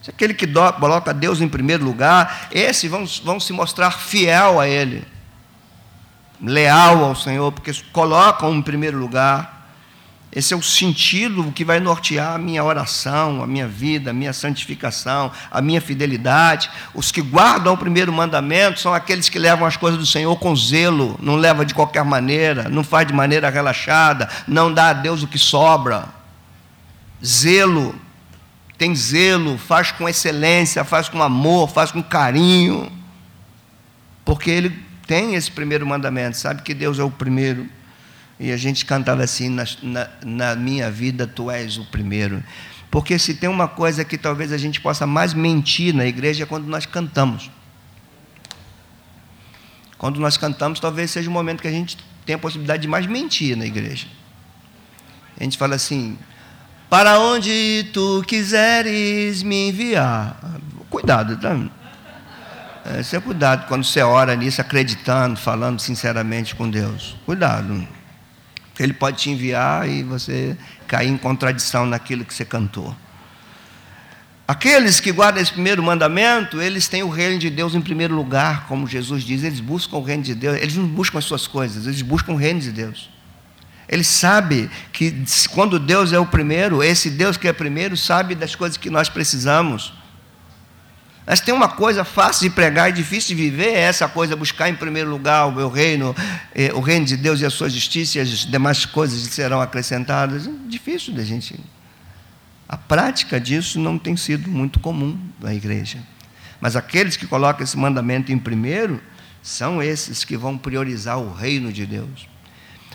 Se aquele que do, coloca Deus em primeiro lugar, esses vão, vão se mostrar fiel a Ele, leal ao Senhor, porque colocam em primeiro lugar. Esse é o sentido que vai nortear a minha oração, a minha vida, a minha santificação, a minha fidelidade. Os que guardam o primeiro mandamento são aqueles que levam as coisas do Senhor com zelo, não leva de qualquer maneira, não faz de maneira relaxada, não dá a Deus o que sobra. Zelo, tem zelo, faz com excelência, faz com amor, faz com carinho, porque ele tem esse primeiro mandamento, sabe que Deus é o primeiro e a gente cantava assim: na, na, na, minha vida tu és o primeiro. Porque se tem uma coisa que talvez a gente possa mais mentir na igreja é quando nós cantamos. Quando nós cantamos, talvez seja o momento que a gente tem a possibilidade de mais mentir na igreja. A gente fala assim: para onde tu quiseres me enviar. Cuidado, tá? É, você cuidado quando você ora nisso, acreditando, falando sinceramente com Deus. Cuidado. Ele pode te enviar e você cair em contradição naquilo que você cantou. Aqueles que guardam esse primeiro mandamento, eles têm o reino de Deus em primeiro lugar, como Jesus diz, eles buscam o reino de Deus, eles não buscam as suas coisas, eles buscam o reino de Deus. Eles sabem que quando Deus é o primeiro, esse Deus que é primeiro sabe das coisas que nós precisamos. Mas tem uma coisa fácil de pregar e difícil de viver, é essa coisa, buscar em primeiro lugar o meu reino, eh, o reino de Deus e a sua justiça, e as demais coisas serão acrescentadas. Difícil da gente. A prática disso não tem sido muito comum na igreja. Mas aqueles que colocam esse mandamento em primeiro, são esses que vão priorizar o reino de Deus.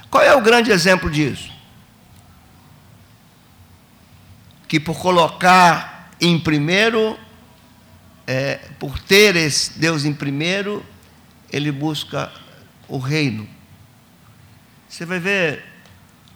Qual é o grande exemplo disso? Que por colocar em primeiro é, por ter esse Deus em primeiro, ele busca o reino. Você vai ver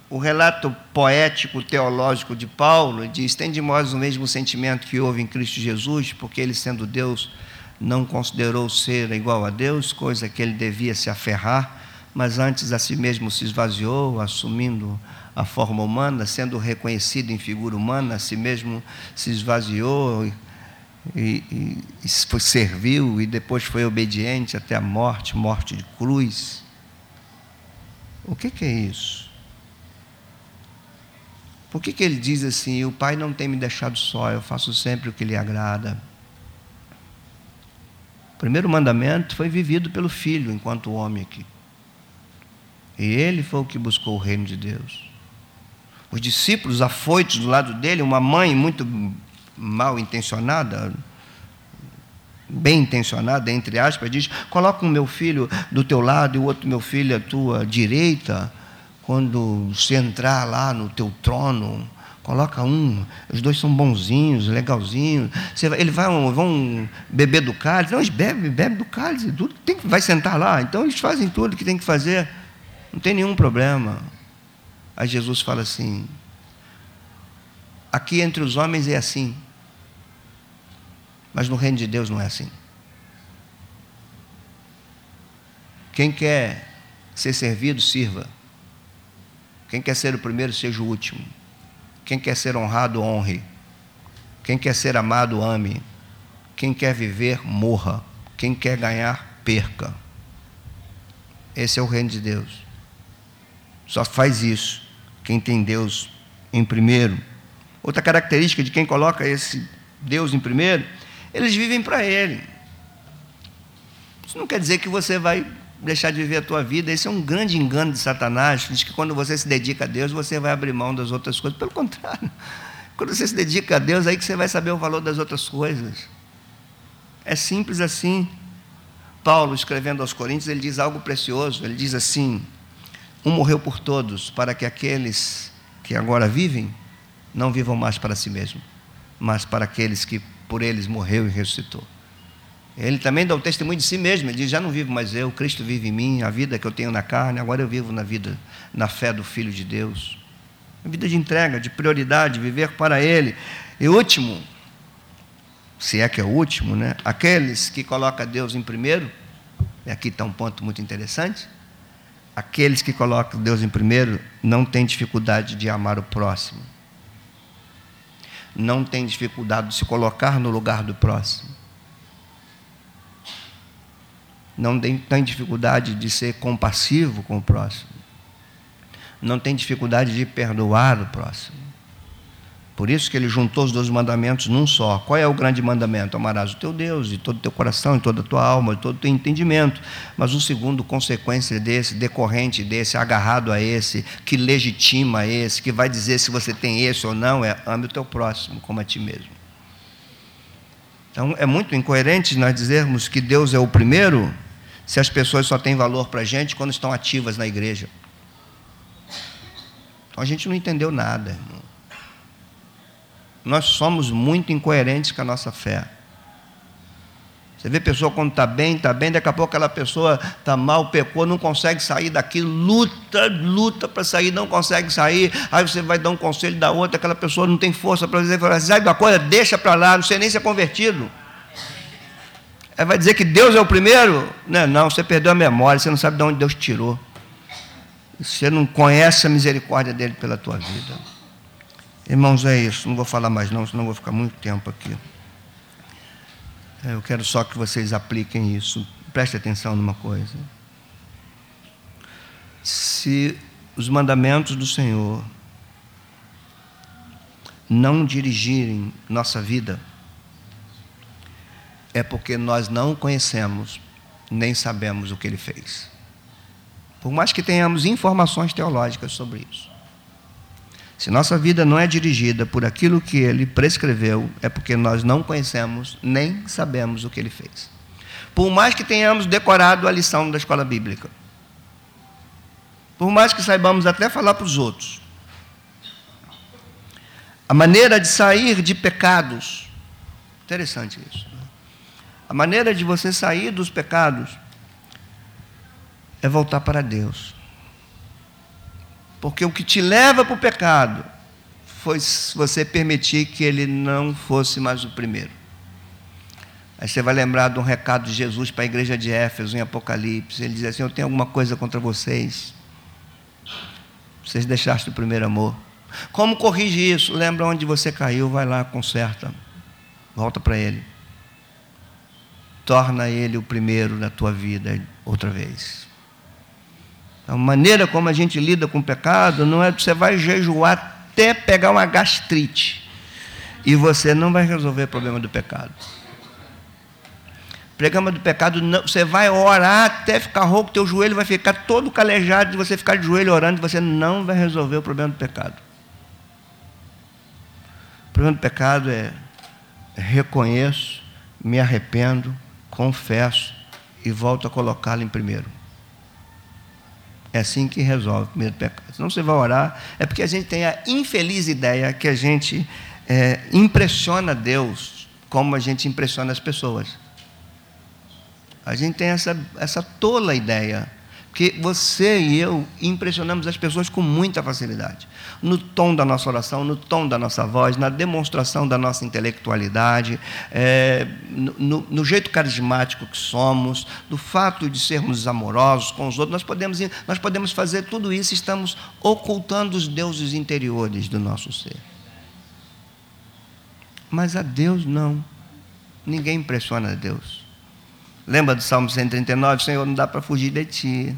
o relato poético, teológico de Paulo, diz: Tem de nós o mesmo sentimento que houve em Cristo Jesus, porque ele, sendo Deus, não considerou ser igual a Deus, coisa que ele devia se aferrar, mas antes a si mesmo se esvaziou, assumindo a forma humana, sendo reconhecido em figura humana, a si mesmo se esvaziou e, e, e foi, serviu e depois foi obediente até a morte morte de cruz. O que, que é isso? Por que, que ele diz assim: O Pai não tem me deixado só, eu faço sempre o que lhe agrada? O primeiro mandamento foi vivido pelo Filho enquanto homem aqui. E ele foi o que buscou o reino de Deus os discípulos afoitos do lado dele, uma mãe muito mal intencionada, bem intencionada, entre aspas, diz: coloca o meu filho do teu lado e o outro meu filho à tua direita, quando você entrar lá no teu trono. Coloca um, os dois são bonzinhos, legalzinhos. Você ele vai, vão beber do cálice. Não, eles bebem, bebem do cálice, tudo tem, vai sentar lá. Então eles fazem tudo que tem que fazer. Não tem nenhum problema. Aí Jesus fala assim: aqui entre os homens é assim, mas no reino de Deus não é assim. Quem quer ser servido, sirva. Quem quer ser o primeiro, seja o último. Quem quer ser honrado, honre. Quem quer ser amado, ame. Quem quer viver, morra. Quem quer ganhar, perca. Esse é o reino de Deus. Só faz isso quem tem Deus em primeiro. Outra característica de quem coloca esse Deus em primeiro, eles vivem para Ele. Isso não quer dizer que você vai deixar de viver a tua vida. Esse é um grande engano de Satanás. Diz que quando você se dedica a Deus, você vai abrir mão das outras coisas. Pelo contrário, quando você se dedica a Deus, aí que você vai saber o valor das outras coisas. É simples assim. Paulo, escrevendo aos Coríntios, ele diz algo precioso. Ele diz assim: um morreu por todos, para que aqueles que agora vivem não vivam mais para si mesmo, mas para aqueles que por eles morreu e ressuscitou. Ele também dá o testemunho de si mesmo, ele diz: Já não vivo mais eu, Cristo vive em mim, a vida que eu tenho na carne, agora eu vivo na vida, na fé do Filho de Deus. Uma vida de entrega, de prioridade, viver para Ele. E último, se é que é o último, né? Aqueles que colocam Deus em primeiro, e aqui está um ponto muito interessante aqueles que colocam Deus em primeiro não têm dificuldade de amar o próximo. Não têm dificuldade de se colocar no lugar do próximo. Não tem, tem dificuldade de ser compassivo com o próximo. Não tem dificuldade de perdoar o próximo. Por isso que ele juntou os dois mandamentos num só. Qual é o grande mandamento? Amarás o teu Deus de todo o teu coração, de toda a tua alma, de todo o teu entendimento. Mas um segundo, consequência desse, decorrente desse, agarrado a esse, que legitima esse, que vai dizer se você tem esse ou não, é ame o teu próximo como a ti mesmo. Então é muito incoerente nós dizermos que Deus é o primeiro, se as pessoas só têm valor para a gente quando estão ativas na igreja. Então a gente não entendeu nada, irmão nós somos muito incoerentes com a nossa fé. Você vê a pessoa quando está bem, está bem, daqui a pouco aquela pessoa está mal, pecou, não consegue sair daquilo, luta, luta para sair, não consegue sair, aí você vai dar um conselho da outra, aquela pessoa não tem força para dizer, fala, sabe uma coisa, deixa para lá, não sei nem se é convertido. Aí vai dizer que Deus é o primeiro? Não, não, você perdeu a memória, você não sabe de onde Deus tirou. Você não conhece a misericórdia dele pela tua vida. Irmãos, é isso. Não vou falar mais, não, senão vou ficar muito tempo aqui. Eu quero só que vocês apliquem isso. Preste atenção numa coisa. Se os mandamentos do Senhor não dirigirem nossa vida, é porque nós não conhecemos nem sabemos o que ele fez. Por mais que tenhamos informações teológicas sobre isso. Se nossa vida não é dirigida por aquilo que ele prescreveu, é porque nós não conhecemos nem sabemos o que ele fez. Por mais que tenhamos decorado a lição da escola bíblica, por mais que saibamos até falar para os outros, a maneira de sair de pecados, interessante isso. Né? A maneira de você sair dos pecados é voltar para Deus. Porque o que te leva para o pecado foi você permitir que ele não fosse mais o primeiro. Aí você vai lembrar de um recado de Jesus para a igreja de Éfeso, em Apocalipse. Ele diz assim: Eu tenho alguma coisa contra vocês. Vocês deixaste o primeiro amor. Como corrige isso? Lembra onde você caiu, vai lá, conserta. Volta para ele. Torna ele o primeiro na tua vida outra vez. A maneira como a gente lida com o pecado não é você vai jejuar até pegar uma gastrite e você não vai resolver o problema do pecado. O do pecado, não, você vai orar até ficar rouco, teu joelho vai ficar todo calejado de você ficar de joelho orando, você não vai resolver o problema do pecado. O problema do pecado é reconheço, me arrependo, confesso e volto a colocá-lo em primeiro. É assim que resolve o primeiro pecado. Senão você vai orar, é porque a gente tem a infeliz ideia que a gente é, impressiona Deus como a gente impressiona as pessoas. A gente tem essa, essa tola ideia que você e eu impressionamos as pessoas com muita facilidade. No tom da nossa oração, no tom da nossa voz, na demonstração da nossa intelectualidade, é, no, no, jeito carismático que somos, do fato de sermos amorosos com os outros, nós podemos, nós podemos fazer tudo isso, estamos ocultando os deuses interiores do nosso ser. Mas a Deus não. Ninguém impressiona a Deus. Lembra do Salmo 139? Senhor, não dá para fugir de ti.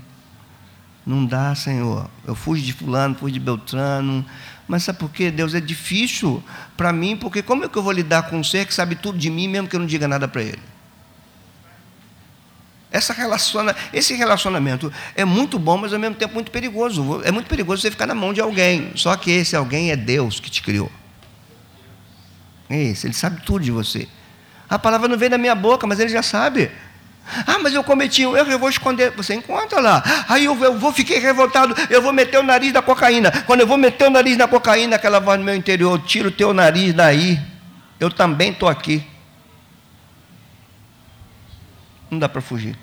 Não dá, Senhor. Eu fujo de fulano, fujo de Beltrano. Mas sabe por quê? Deus é difícil para mim, porque como é que eu vou lidar com um ser que sabe tudo de mim, mesmo que eu não diga nada para ele? Essa relaciona, esse relacionamento é muito bom, mas ao mesmo tempo muito perigoso. É muito perigoso você ficar na mão de alguém. Só que esse alguém é Deus que te criou. É esse, ele sabe tudo de você. A palavra não vem da minha boca, mas ele já sabe. Ah, mas eu cometi erro, eu vou esconder. Você encontra lá. Aí eu, eu vou, fiquei revoltado, eu vou meter o nariz na cocaína. Quando eu vou meter o nariz na cocaína, aquela voz no meu interior, tira o teu nariz daí. Eu também estou aqui. Não dá para fugir.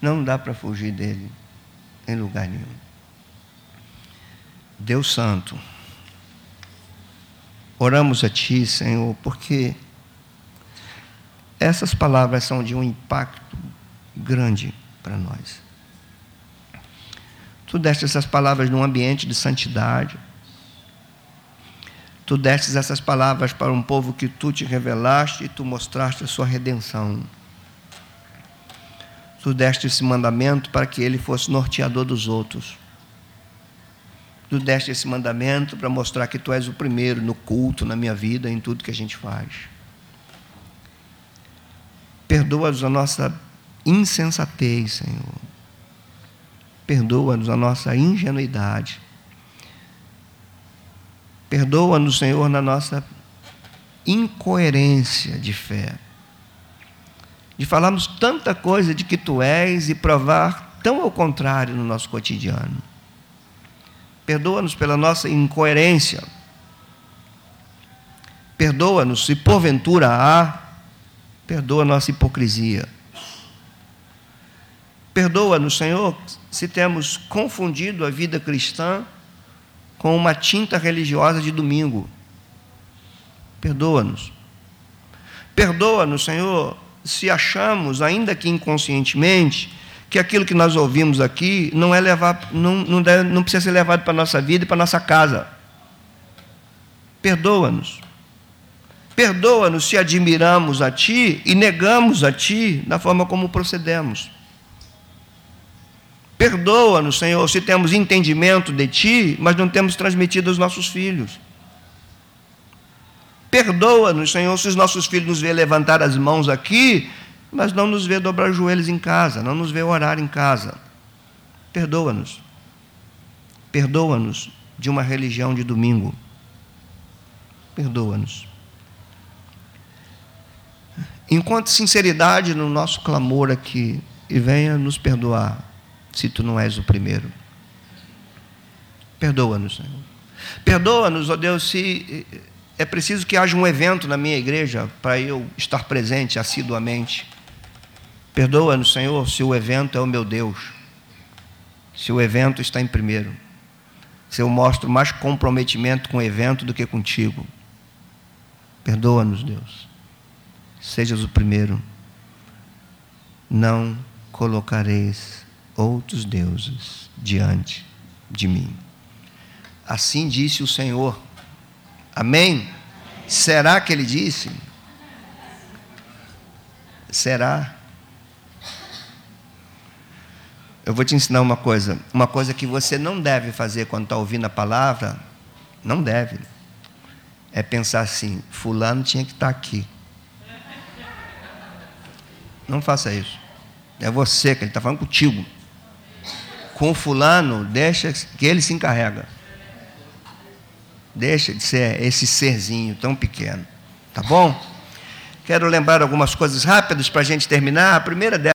Não dá para fugir dele em lugar nenhum. Deus Santo, oramos a Ti, Senhor, porque essas palavras são de um impacto grande para nós. Tu deste essas palavras num ambiente de santidade. Tu destes essas palavras para um povo que tu te revelaste e tu mostraste a sua redenção. Tu deste esse mandamento para que ele fosse norteador dos outros. Tu deste esse mandamento para mostrar que tu és o primeiro no culto, na minha vida, em tudo que a gente faz. Perdoa-nos a nossa insensatez, Senhor. Perdoa-nos a nossa ingenuidade. Perdoa-nos, Senhor, na nossa incoerência de fé. De falarmos tanta coisa de que tu és e provar tão ao contrário no nosso cotidiano. Perdoa-nos pela nossa incoerência. Perdoa-nos se porventura há Perdoa a nossa hipocrisia. Perdoa-nos, Senhor, se temos confundido a vida cristã com uma tinta religiosa de domingo. Perdoa-nos. Perdoa-nos, Senhor, se achamos, ainda que inconscientemente, que aquilo que nós ouvimos aqui não é levar, não, não, deve, não precisa ser levado para a nossa vida e para a nossa casa. Perdoa-nos. Perdoa-nos se admiramos a Ti e negamos a Ti na forma como procedemos. Perdoa-nos, Senhor, se temos entendimento de Ti, mas não temos transmitido aos nossos filhos. Perdoa-nos, Senhor, se os nossos filhos nos vê levantar as mãos aqui, mas não nos vê dobrar os joelhos em casa, não nos vê orar em casa. Perdoa-nos. Perdoa-nos de uma religião de domingo. Perdoa-nos. Encontre sinceridade no nosso clamor aqui e venha nos perdoar, se tu não és o primeiro. Perdoa-nos, Senhor. Perdoa-nos, ó Deus, se é preciso que haja um evento na minha igreja para eu estar presente assiduamente. Perdoa-nos, Senhor, se o evento é o meu Deus. Se o evento está em primeiro. Se eu mostro mais comprometimento com o evento do que contigo. Perdoa-nos, Deus. Sejas o primeiro. Não colocareis outros deuses diante de mim. Assim disse o Senhor. Amém? Será que ele disse? Será? Eu vou te ensinar uma coisa. Uma coisa que você não deve fazer quando está ouvindo a palavra, não deve. É pensar assim: Fulano tinha que estar tá aqui. Não faça isso. É você que ele está falando contigo. Com fulano, deixa que ele se encarrega. Deixa de ser esse serzinho tão pequeno. Tá bom? Quero lembrar algumas coisas rápidas para a gente terminar. A primeira delas.